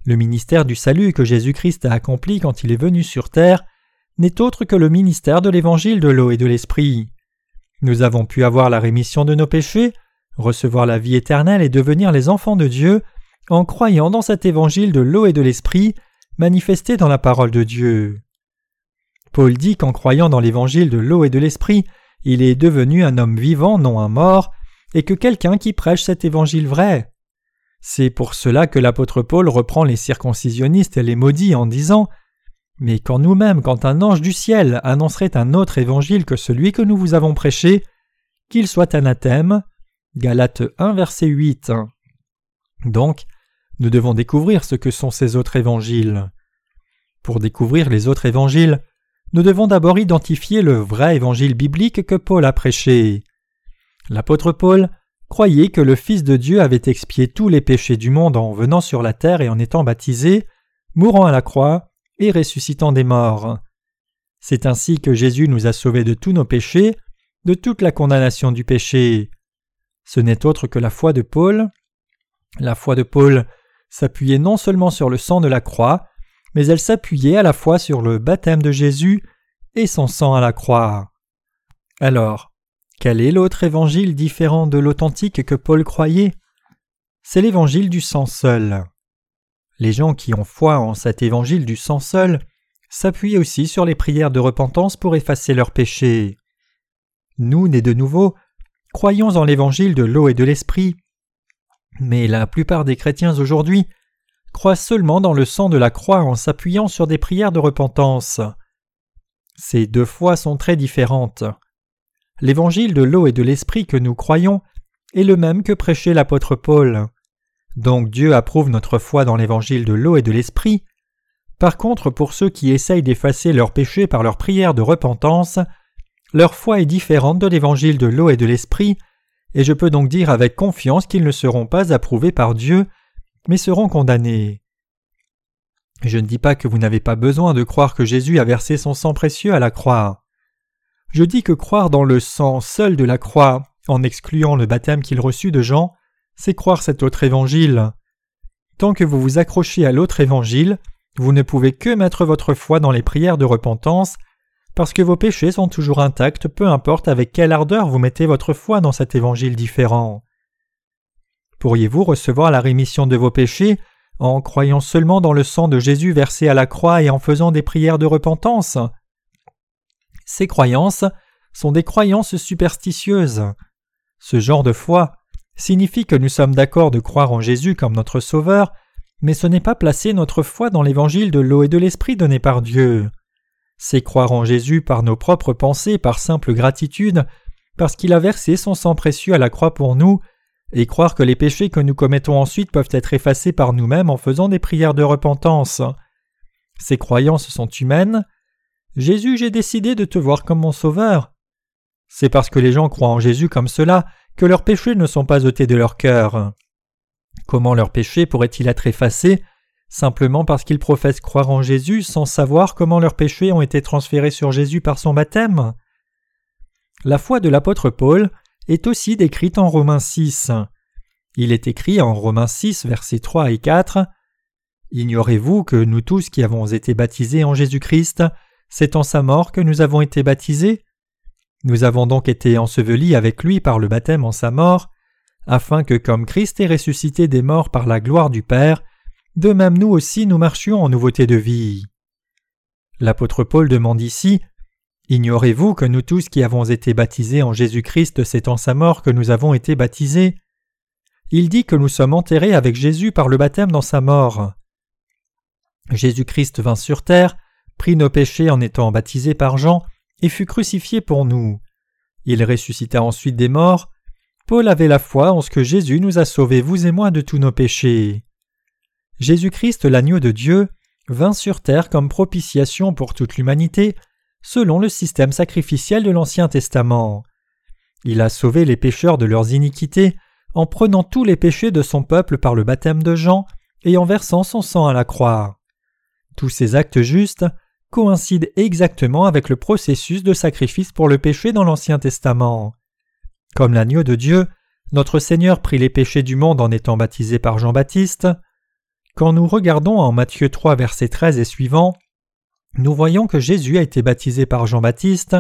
Le ministère du salut que Jésus-Christ a accompli quand il est venu sur terre n'est autre que le ministère de l'évangile de l'eau et de l'esprit. Nous avons pu avoir la rémission de nos péchés, recevoir la vie éternelle et devenir les enfants de Dieu en croyant dans cet évangile de l'eau et de l'esprit manifesté dans la parole de Dieu. Paul dit qu'en croyant dans l'évangile de l'eau et de l'esprit, il est devenu un homme vivant, non un mort, et que quelqu'un qui prêche cet évangile vrai. C'est pour cela que l'apôtre Paul reprend les circoncisionnistes et les maudits en disant Mais quand nous-mêmes, quand un ange du ciel annoncerait un autre évangile que celui que nous vous avons prêché, qu'il soit anathème. Galates 1, verset 8. Donc, nous devons découvrir ce que sont ces autres évangiles. Pour découvrir les autres évangiles, nous devons d'abord identifier le vrai évangile biblique que Paul a prêché. L'apôtre Paul croyaient que le Fils de Dieu avait expié tous les péchés du monde en venant sur la terre et en étant baptisé, mourant à la croix et ressuscitant des morts. C'est ainsi que Jésus nous a sauvés de tous nos péchés, de toute la condamnation du péché. Ce n'est autre que la foi de Paul. La foi de Paul s'appuyait non seulement sur le sang de la croix, mais elle s'appuyait à la fois sur le baptême de Jésus et son sang à la croix. Alors, quel est l'autre évangile différent de l'authentique que Paul croyait? C'est l'évangile du sang seul. Les gens qui ont foi en cet évangile du sang seul s'appuient aussi sur les prières de repentance pour effacer leurs péchés. Nous, nés de nouveau, croyons en l'évangile de l'eau et de l'esprit, mais la plupart des chrétiens aujourd'hui croient seulement dans le sang de la croix en s'appuyant sur des prières de repentance. Ces deux foi sont très différentes. L'évangile de l'eau et de l'esprit que nous croyons est le même que prêchait l'apôtre Paul. Donc Dieu approuve notre foi dans l'évangile de l'eau et de l'esprit. Par contre, pour ceux qui essayent d'effacer leurs péchés par leurs prières de repentance, leur foi est différente de l'évangile de l'eau et de l'esprit, et je peux donc dire avec confiance qu'ils ne seront pas approuvés par Dieu, mais seront condamnés. Je ne dis pas que vous n'avez pas besoin de croire que Jésus a versé son sang précieux à la croix. Je dis que croire dans le sang seul de la croix, en excluant le baptême qu'il reçut de Jean, c'est croire cet autre évangile. Tant que vous vous accrochez à l'autre évangile, vous ne pouvez que mettre votre foi dans les prières de repentance, parce que vos péchés sont toujours intacts, peu importe avec quelle ardeur vous mettez votre foi dans cet évangile différent. Pourriez-vous recevoir la rémission de vos péchés en croyant seulement dans le sang de Jésus versé à la croix et en faisant des prières de repentance? Ces croyances sont des croyances superstitieuses. Ce genre de foi signifie que nous sommes d'accord de croire en Jésus comme notre Sauveur, mais ce n'est pas placer notre foi dans l'évangile de l'eau et de l'esprit donné par Dieu. C'est croire en Jésus par nos propres pensées, par simple gratitude, parce qu'il a versé son sang précieux à la croix pour nous, et croire que les péchés que nous commettons ensuite peuvent être effacés par nous-mêmes en faisant des prières de repentance. Ces croyances sont humaines. Jésus, j'ai décidé de te voir comme mon Sauveur. C'est parce que les gens croient en Jésus comme cela que leurs péchés ne sont pas ôtés de leur cœur. Comment leurs péchés pourraient-ils être effacés simplement parce qu'ils professent croire en Jésus sans savoir comment leurs péchés ont été transférés sur Jésus par son baptême La foi de l'apôtre Paul est aussi décrite en Romains 6. Il est écrit en Romains 6, versets 3 et 4 Ignorez-vous que nous tous qui avons été baptisés en Jésus-Christ, c'est en sa mort que nous avons été baptisés nous avons donc été ensevelis avec lui par le baptême en sa mort, afin que comme Christ est ressuscité des morts par la gloire du Père, de même nous aussi nous marchions en nouveauté de vie. L'apôtre Paul demande ici Ignorez-vous que nous tous qui avons été baptisés en Jésus-Christ, c'est en sa mort que nous avons été baptisés? Il dit que nous sommes enterrés avec Jésus par le baptême dans sa mort. Jésus-Christ vint sur terre, prit nos péchés en étant baptisé par Jean, et fut crucifié pour nous. Il ressuscita ensuite des morts. Paul avait la foi en ce que Jésus nous a sauvés, vous et moi, de tous nos péchés. Jésus-Christ, l'agneau de Dieu, vint sur terre comme propitiation pour toute l'humanité, selon le système sacrificiel de l'Ancien Testament. Il a sauvé les pécheurs de leurs iniquités en prenant tous les péchés de son peuple par le baptême de Jean et en versant son sang à la croix. Tous ces actes justes coïncide exactement avec le processus de sacrifice pour le péché dans l'Ancien Testament. Comme l'agneau de Dieu, notre Seigneur prit les péchés du monde en étant baptisé par Jean-Baptiste. Quand nous regardons en Matthieu 3 versets 13 et suivants, nous voyons que Jésus a été baptisé par Jean-Baptiste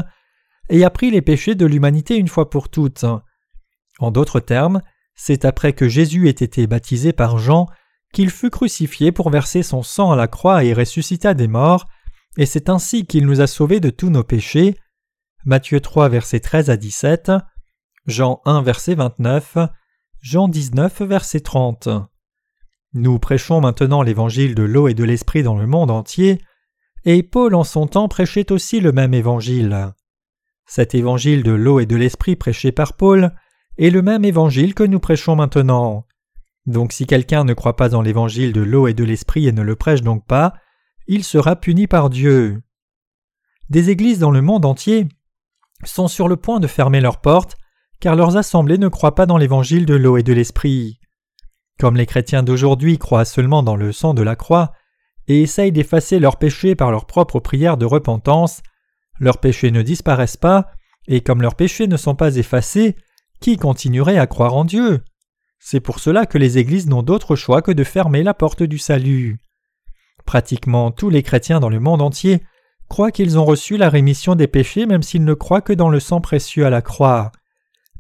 et a pris les péchés de l'humanité une fois pour toutes. En d'autres termes, c'est après que Jésus ait été baptisé par Jean qu'il fut crucifié pour verser son sang à la croix et ressuscita des morts, et c'est ainsi qu'il nous a sauvés de tous nos péchés. Matthieu 3 versets 13 à 17, Jean 1 verset 29, Jean 19 verset 30. Nous prêchons maintenant l'évangile de l'eau et de l'esprit dans le monde entier, et Paul en son temps prêchait aussi le même évangile. Cet évangile de l'eau et de l'esprit prêché par Paul est le même évangile que nous prêchons maintenant. Donc si quelqu'un ne croit pas dans l'évangile de l'eau et de l'esprit et ne le prêche donc pas, il sera puni par Dieu. Des églises dans le monde entier sont sur le point de fermer leurs portes car leurs assemblées ne croient pas dans l'évangile de l'eau et de l'esprit. Comme les chrétiens d'aujourd'hui croient seulement dans le sang de la croix et essayent d'effacer leurs péchés par leurs propres prières de repentance, leurs péchés ne disparaissent pas, et comme leurs péchés ne sont pas effacés, qui continuerait à croire en Dieu? C'est pour cela que les églises n'ont d'autre choix que de fermer la porte du salut. Pratiquement tous les chrétiens dans le monde entier croient qu'ils ont reçu la rémission des péchés même s'ils ne croient que dans le sang précieux à la croix.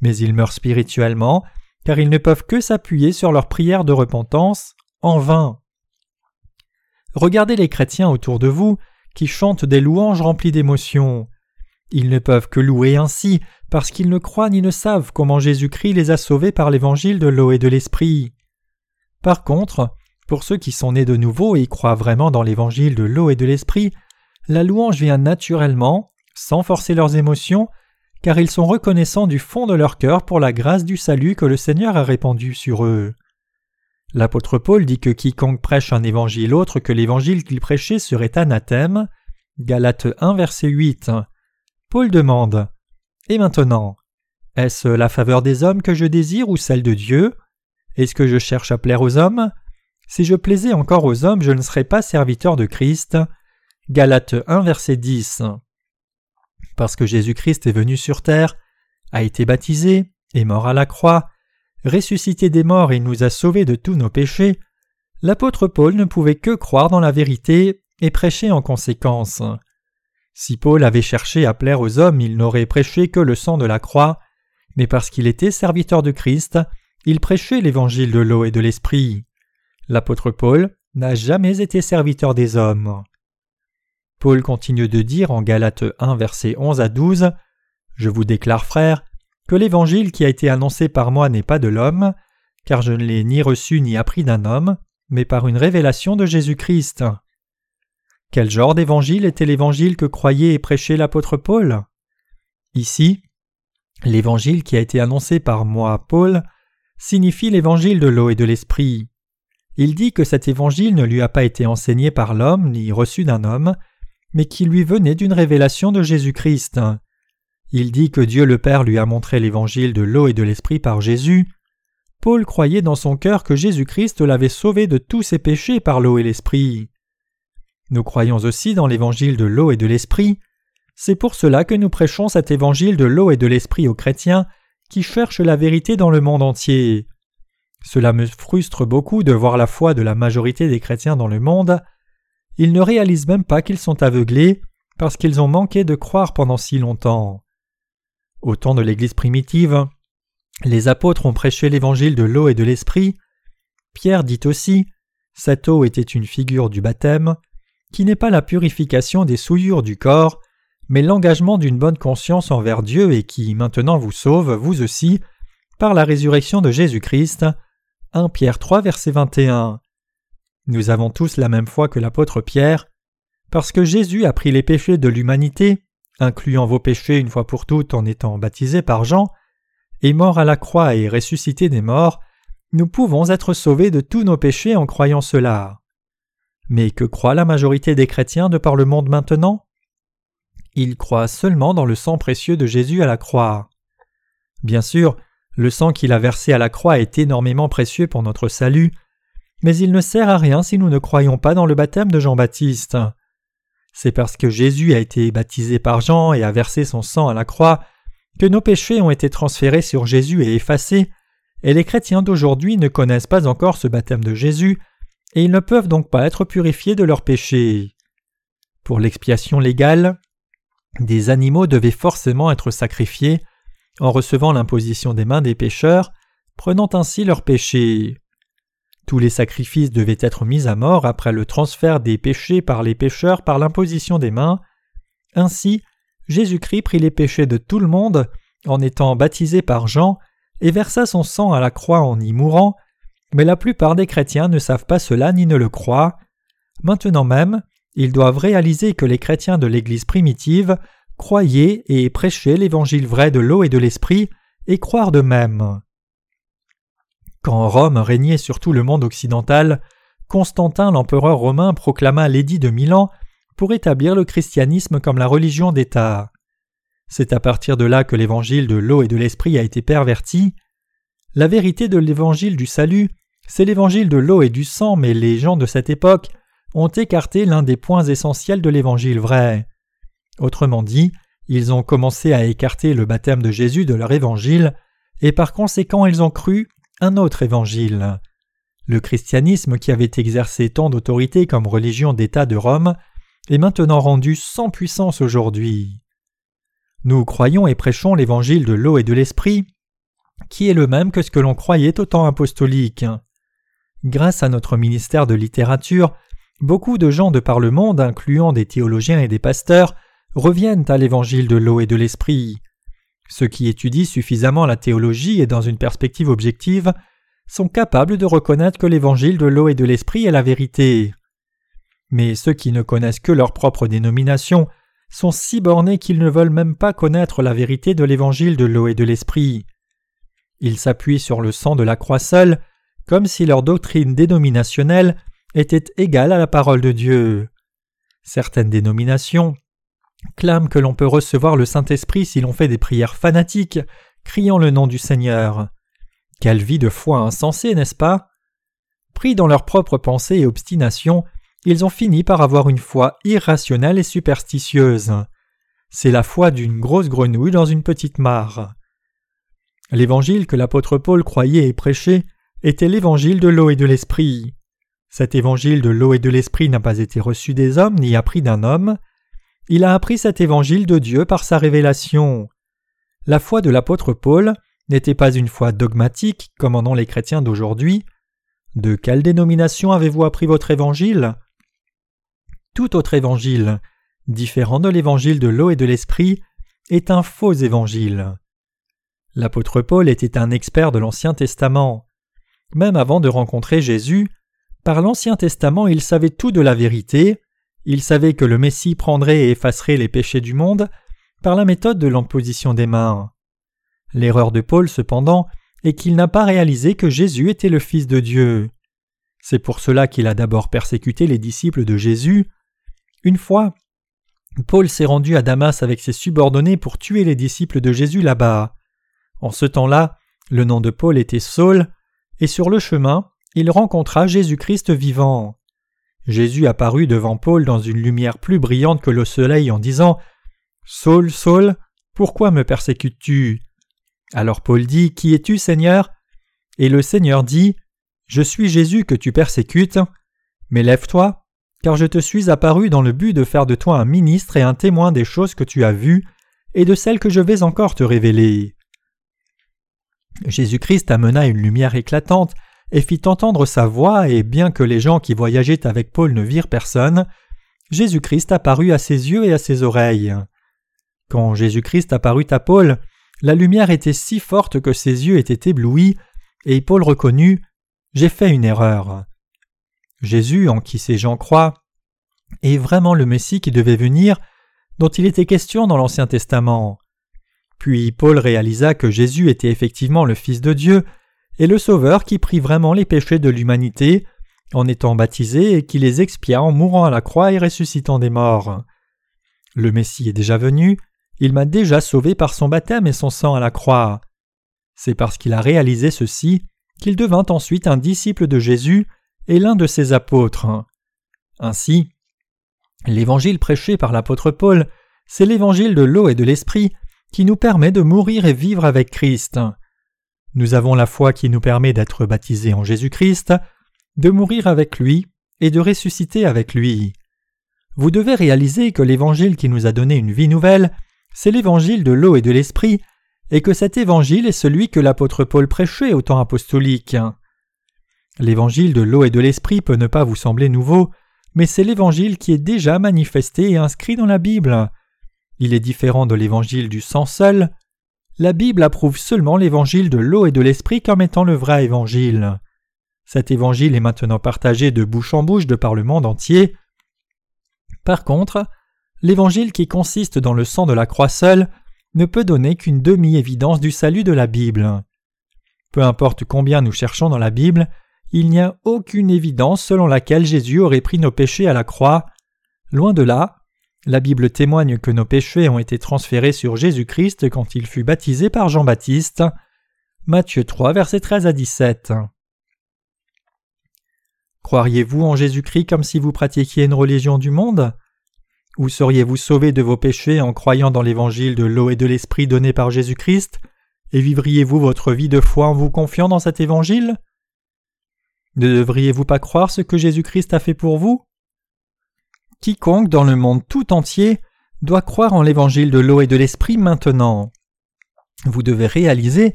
Mais ils meurent spirituellement, car ils ne peuvent que s'appuyer sur leur prière de repentance en vain. Regardez les chrétiens autour de vous qui chantent des louanges remplies d'émotions. Ils ne peuvent que louer ainsi parce qu'ils ne croient ni ne savent comment Jésus-Christ les a sauvés par l'évangile de l'eau et de l'esprit. Par contre, pour ceux qui sont nés de nouveau et croient vraiment dans l'évangile de l'eau et de l'esprit, la louange vient naturellement, sans forcer leurs émotions, car ils sont reconnaissants du fond de leur cœur pour la grâce du salut que le Seigneur a répandu sur eux. L'apôtre Paul dit que quiconque prêche un évangile autre que l'évangile qu'il prêchait serait anathème. Galates 1 verset 8. Paul demande Et maintenant Est-ce la faveur des hommes que je désire ou celle de Dieu? Est-ce que je cherche à plaire aux hommes? Si je plaisais encore aux hommes, je ne serais pas serviteur de Christ. Galates 1 verset 10 parce que Jésus-Christ est venu sur terre, a été baptisé, est mort à la croix, ressuscité des morts et nous a sauvés de tous nos péchés, l'apôtre Paul ne pouvait que croire dans la vérité et prêcher en conséquence. Si Paul avait cherché à plaire aux hommes, il n'aurait prêché que le sang de la croix, mais parce qu'il était serviteur de Christ, il prêchait l'évangile de l'eau et de l'esprit. L'apôtre Paul n'a jamais été serviteur des hommes. Paul continue de dire en Galates 1 versets 11 à 12 Je vous déclare, frères, que l'évangile qui a été annoncé par moi n'est pas de l'homme, car je ne l'ai ni reçu ni appris d'un homme, mais par une révélation de Jésus-Christ. Quel genre d'évangile était l'évangile que croyait et prêchait l'apôtre Paul? Ici, l'évangile qui a été annoncé par moi, Paul, signifie l'évangile de l'eau et de l'esprit. Il dit que cet évangile ne lui a pas été enseigné par l'homme ni reçu d'un homme, mais qui lui venait d'une révélation de Jésus-Christ. Il dit que Dieu le Père lui a montré l'évangile de l'eau et de l'esprit par Jésus. Paul croyait dans son cœur que Jésus-Christ l'avait sauvé de tous ses péchés par l'eau et l'esprit. Nous croyons aussi dans l'évangile de l'eau et de l'esprit. C'est pour cela que nous prêchons cet évangile de l'eau et de l'esprit aux chrétiens qui cherchent la vérité dans le monde entier. Cela me frustre beaucoup de voir la foi de la majorité des chrétiens dans le monde ils ne réalisent même pas qu'ils sont aveuglés parce qu'ils ont manqué de croire pendant si longtemps. Au temps de l'Église primitive, les apôtres ont prêché l'évangile de l'eau et de l'esprit. Pierre dit aussi Cette eau était une figure du baptême, qui n'est pas la purification des souillures du corps, mais l'engagement d'une bonne conscience envers Dieu et qui maintenant vous sauve, vous aussi, par la résurrection de Jésus-Christ. 1 Pierre 3 verset 21. Nous avons tous la même foi que l'apôtre Pierre, parce que Jésus a pris les péchés de l'humanité, incluant vos péchés une fois pour toutes en étant baptisé par Jean, est mort à la croix et ressuscité des morts, nous pouvons être sauvés de tous nos péchés en croyant cela. Mais que croit la majorité des chrétiens de par le monde maintenant? Ils croient seulement dans le sang précieux de Jésus à la croix. Bien sûr, le sang qu'il a versé à la croix est énormément précieux pour notre salut, mais il ne sert à rien si nous ne croyons pas dans le baptême de Jean-Baptiste. C'est parce que Jésus a été baptisé par Jean et a versé son sang à la croix que nos péchés ont été transférés sur Jésus et effacés, et les chrétiens d'aujourd'hui ne connaissent pas encore ce baptême de Jésus, et ils ne peuvent donc pas être purifiés de leurs péchés. Pour l'expiation légale, des animaux devaient forcément être sacrifiés en recevant l'imposition des mains des pécheurs, prenant ainsi leurs péchés. Tous les sacrifices devaient être mis à mort après le transfert des péchés par les pécheurs par l'imposition des mains. Ainsi, Jésus-Christ prit les péchés de tout le monde en étant baptisé par Jean et versa son sang à la croix en y mourant, mais la plupart des chrétiens ne savent pas cela ni ne le croient. Maintenant même, ils doivent réaliser que les chrétiens de l'Église primitive croyaient et prêchaient l'évangile vrai de l'eau et de l'esprit et croire de même. Quand Rome régnait sur tout le monde occidental, Constantin l'empereur romain proclama l'édit de Milan pour établir le christianisme comme la religion d'État. C'est à partir de là que l'évangile de l'eau et de l'esprit a été perverti. La vérité de l'évangile du salut, c'est l'évangile de l'eau et du sang, mais les gens de cette époque ont écarté l'un des points essentiels de l'évangile vrai. Autrement dit, ils ont commencé à écarter le baptême de Jésus de leur évangile, et par conséquent ils ont cru un autre évangile. Le christianisme qui avait exercé tant d'autorité comme religion d'État de Rome est maintenant rendu sans puissance aujourd'hui. Nous croyons et prêchons l'évangile de l'eau et de l'esprit, qui est le même que ce que l'on croyait au temps apostolique. Grâce à notre ministère de littérature, beaucoup de gens de par le monde, incluant des théologiens et des pasteurs, reviennent à l'évangile de l'eau et de l'esprit. Ceux qui étudient suffisamment la théologie et dans une perspective objective sont capables de reconnaître que l'évangile de l'eau et de l'esprit est la vérité. Mais ceux qui ne connaissent que leur propre dénomination sont si bornés qu'ils ne veulent même pas connaître la vérité de l'évangile de l'eau et de l'esprit. Ils s'appuient sur le sang de la croix seule, comme si leur doctrine dénominationnelle était égale à la parole de Dieu. Certaines dénominations clament que l'on peut recevoir le Saint-Esprit si l'on fait des prières fanatiques, criant le nom du Seigneur. Quelle vie de foi insensée, n'est-ce pas? Pris dans leurs propres pensées et obstination, ils ont fini par avoir une foi irrationnelle et superstitieuse. C'est la foi d'une grosse grenouille dans une petite mare. L'évangile que l'apôtre Paul croyait et prêchait était l'évangile de l'eau et de l'esprit. Cet évangile de l'eau et de l'esprit n'a pas été reçu des hommes ni appris d'un homme. Il a appris cet évangile de Dieu par sa révélation. La foi de l'apôtre Paul n'était pas une foi dogmatique comme en ont les chrétiens d'aujourd'hui. De quelle dénomination avez-vous appris votre évangile? Tout autre évangile, différent de l'évangile de l'eau et de l'esprit, est un faux évangile. L'apôtre Paul était un expert de l'Ancien Testament. Même avant de rencontrer Jésus, par l'Ancien Testament il savait tout de la vérité, il savait que le Messie prendrait et effacerait les péchés du monde par la méthode de l'imposition des mains. L'erreur de Paul, cependant, est qu'il n'a pas réalisé que Jésus était le Fils de Dieu. C'est pour cela qu'il a d'abord persécuté les disciples de Jésus, une fois, Paul s'est rendu à Damas avec ses subordonnés pour tuer les disciples de Jésus là-bas. En ce temps-là, le nom de Paul était Saul, et sur le chemin, il rencontra Jésus-Christ vivant. Jésus apparut devant Paul dans une lumière plus brillante que le soleil en disant Saul, Saul, pourquoi me persécutes-tu? Alors Paul dit Qui es-tu, Seigneur? Et le Seigneur dit Je suis Jésus que tu persécutes, mais lève-toi, car je te suis apparu dans le but de faire de toi un ministre et un témoin des choses que tu as vues et de celles que je vais encore te révéler. Jésus-Christ amena une lumière éclatante et fit entendre sa voix, et bien que les gens qui voyageaient avec Paul ne virent personne, Jésus-Christ apparut à ses yeux et à ses oreilles. Quand Jésus-Christ apparut à Paul, la lumière était si forte que ses yeux étaient éblouis, et Paul reconnut J'ai fait une erreur. Jésus, en qui ces gens croient, est vraiment le Messie qui devait venir, dont il était question dans l'Ancien Testament. Puis Paul réalisa que Jésus était effectivement le Fils de Dieu et le Sauveur qui prit vraiment les péchés de l'humanité en étant baptisé et qui les expia en mourant à la croix et ressuscitant des morts. Le Messie est déjà venu, il m'a déjà sauvé par son baptême et son sang à la croix. C'est parce qu'il a réalisé ceci qu'il devint ensuite un disciple de Jésus et l'un de ses apôtres. Ainsi, l'évangile prêché par l'apôtre Paul, c'est l'évangile de l'eau et de l'esprit qui nous permet de mourir et vivre avec Christ. Nous avons la foi qui nous permet d'être baptisés en Jésus-Christ, de mourir avec lui et de ressusciter avec lui. Vous devez réaliser que l'évangile qui nous a donné une vie nouvelle, c'est l'évangile de l'eau et de l'esprit, et que cet évangile est celui que l'apôtre Paul prêchait au temps apostolique. L'évangile de l'eau et de l'esprit peut ne pas vous sembler nouveau, mais c'est l'évangile qui est déjà manifesté et inscrit dans la Bible. Il est différent de l'évangile du sang seul. La Bible approuve seulement l'évangile de l'eau et de l'esprit comme étant le vrai évangile. Cet évangile est maintenant partagé de bouche en bouche de par le monde entier. Par contre, l'évangile qui consiste dans le sang de la croix seule ne peut donner qu'une demi-évidence du salut de la Bible. Peu importe combien nous cherchons dans la Bible, il n'y a aucune évidence selon laquelle Jésus aurait pris nos péchés à la croix. Loin de là, La Bible témoigne que nos péchés ont été transférés sur Jésus-Christ quand il fut baptisé par Jean-Baptiste. Matthieu 3, versets 13 à 17. Croiriez-vous en Jésus-Christ comme si vous pratiquiez une religion du monde? Ou seriez-vous sauvé de vos péchés en croyant dans l'évangile de l'eau et de l'esprit donné par Jésus-Christ? Et vivriez-vous votre vie de foi en vous confiant dans cet évangile? Ne devriez-vous pas croire ce que Jésus-Christ a fait pour vous? Quiconque dans le monde tout entier doit croire en l'évangile de l'eau et de l'esprit maintenant. Vous devez réaliser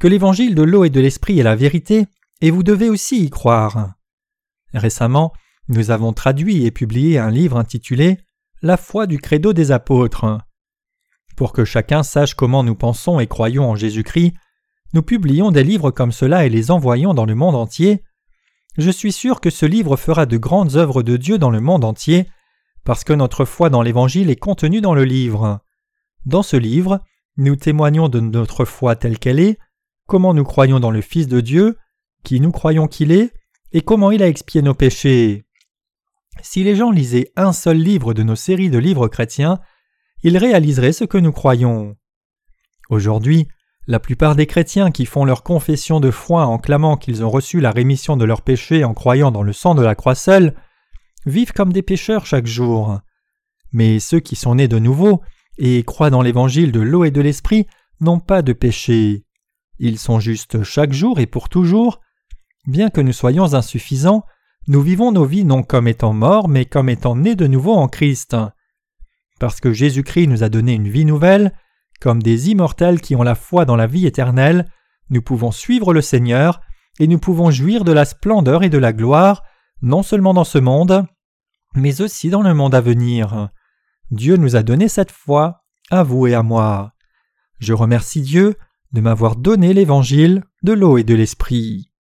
que l'évangile de l'eau et de l'esprit est la vérité, et vous devez aussi y croire. Récemment, nous avons traduit et publié un livre intitulé La foi du credo des apôtres. Pour que chacun sache comment nous pensons et croyons en Jésus-Christ, nous publions des livres comme cela et les envoyons dans le monde entier. Je suis sûr que ce livre fera de grandes œuvres de Dieu dans le monde entier, parce que notre foi dans l'Évangile est contenue dans le livre. Dans ce livre, nous témoignons de notre foi telle qu'elle est, comment nous croyons dans le Fils de Dieu, qui nous croyons qu'il est, et comment il a expié nos péchés. Si les gens lisaient un seul livre de nos séries de livres chrétiens, ils réaliseraient ce que nous croyons. Aujourd'hui, la plupart des chrétiens qui font leur confession de foi en clamant qu'ils ont reçu la rémission de leurs péchés en croyant dans le sang de la croix seule vivent comme des pécheurs chaque jour. Mais ceux qui sont nés de nouveau et croient dans l'évangile de l'eau et de l'esprit n'ont pas de péché. Ils sont justes chaque jour et pour toujours. Bien que nous soyons insuffisants, nous vivons nos vies non comme étant morts, mais comme étant nés de nouveau en Christ. Parce que Jésus-Christ nous a donné une vie nouvelle, comme des immortels qui ont la foi dans la vie éternelle, nous pouvons suivre le Seigneur, et nous pouvons jouir de la splendeur et de la gloire, non seulement dans ce monde, mais aussi dans le monde à venir. Dieu nous a donné cette foi, à vous et à moi. Je remercie Dieu de m'avoir donné l'évangile de l'eau et de l'esprit.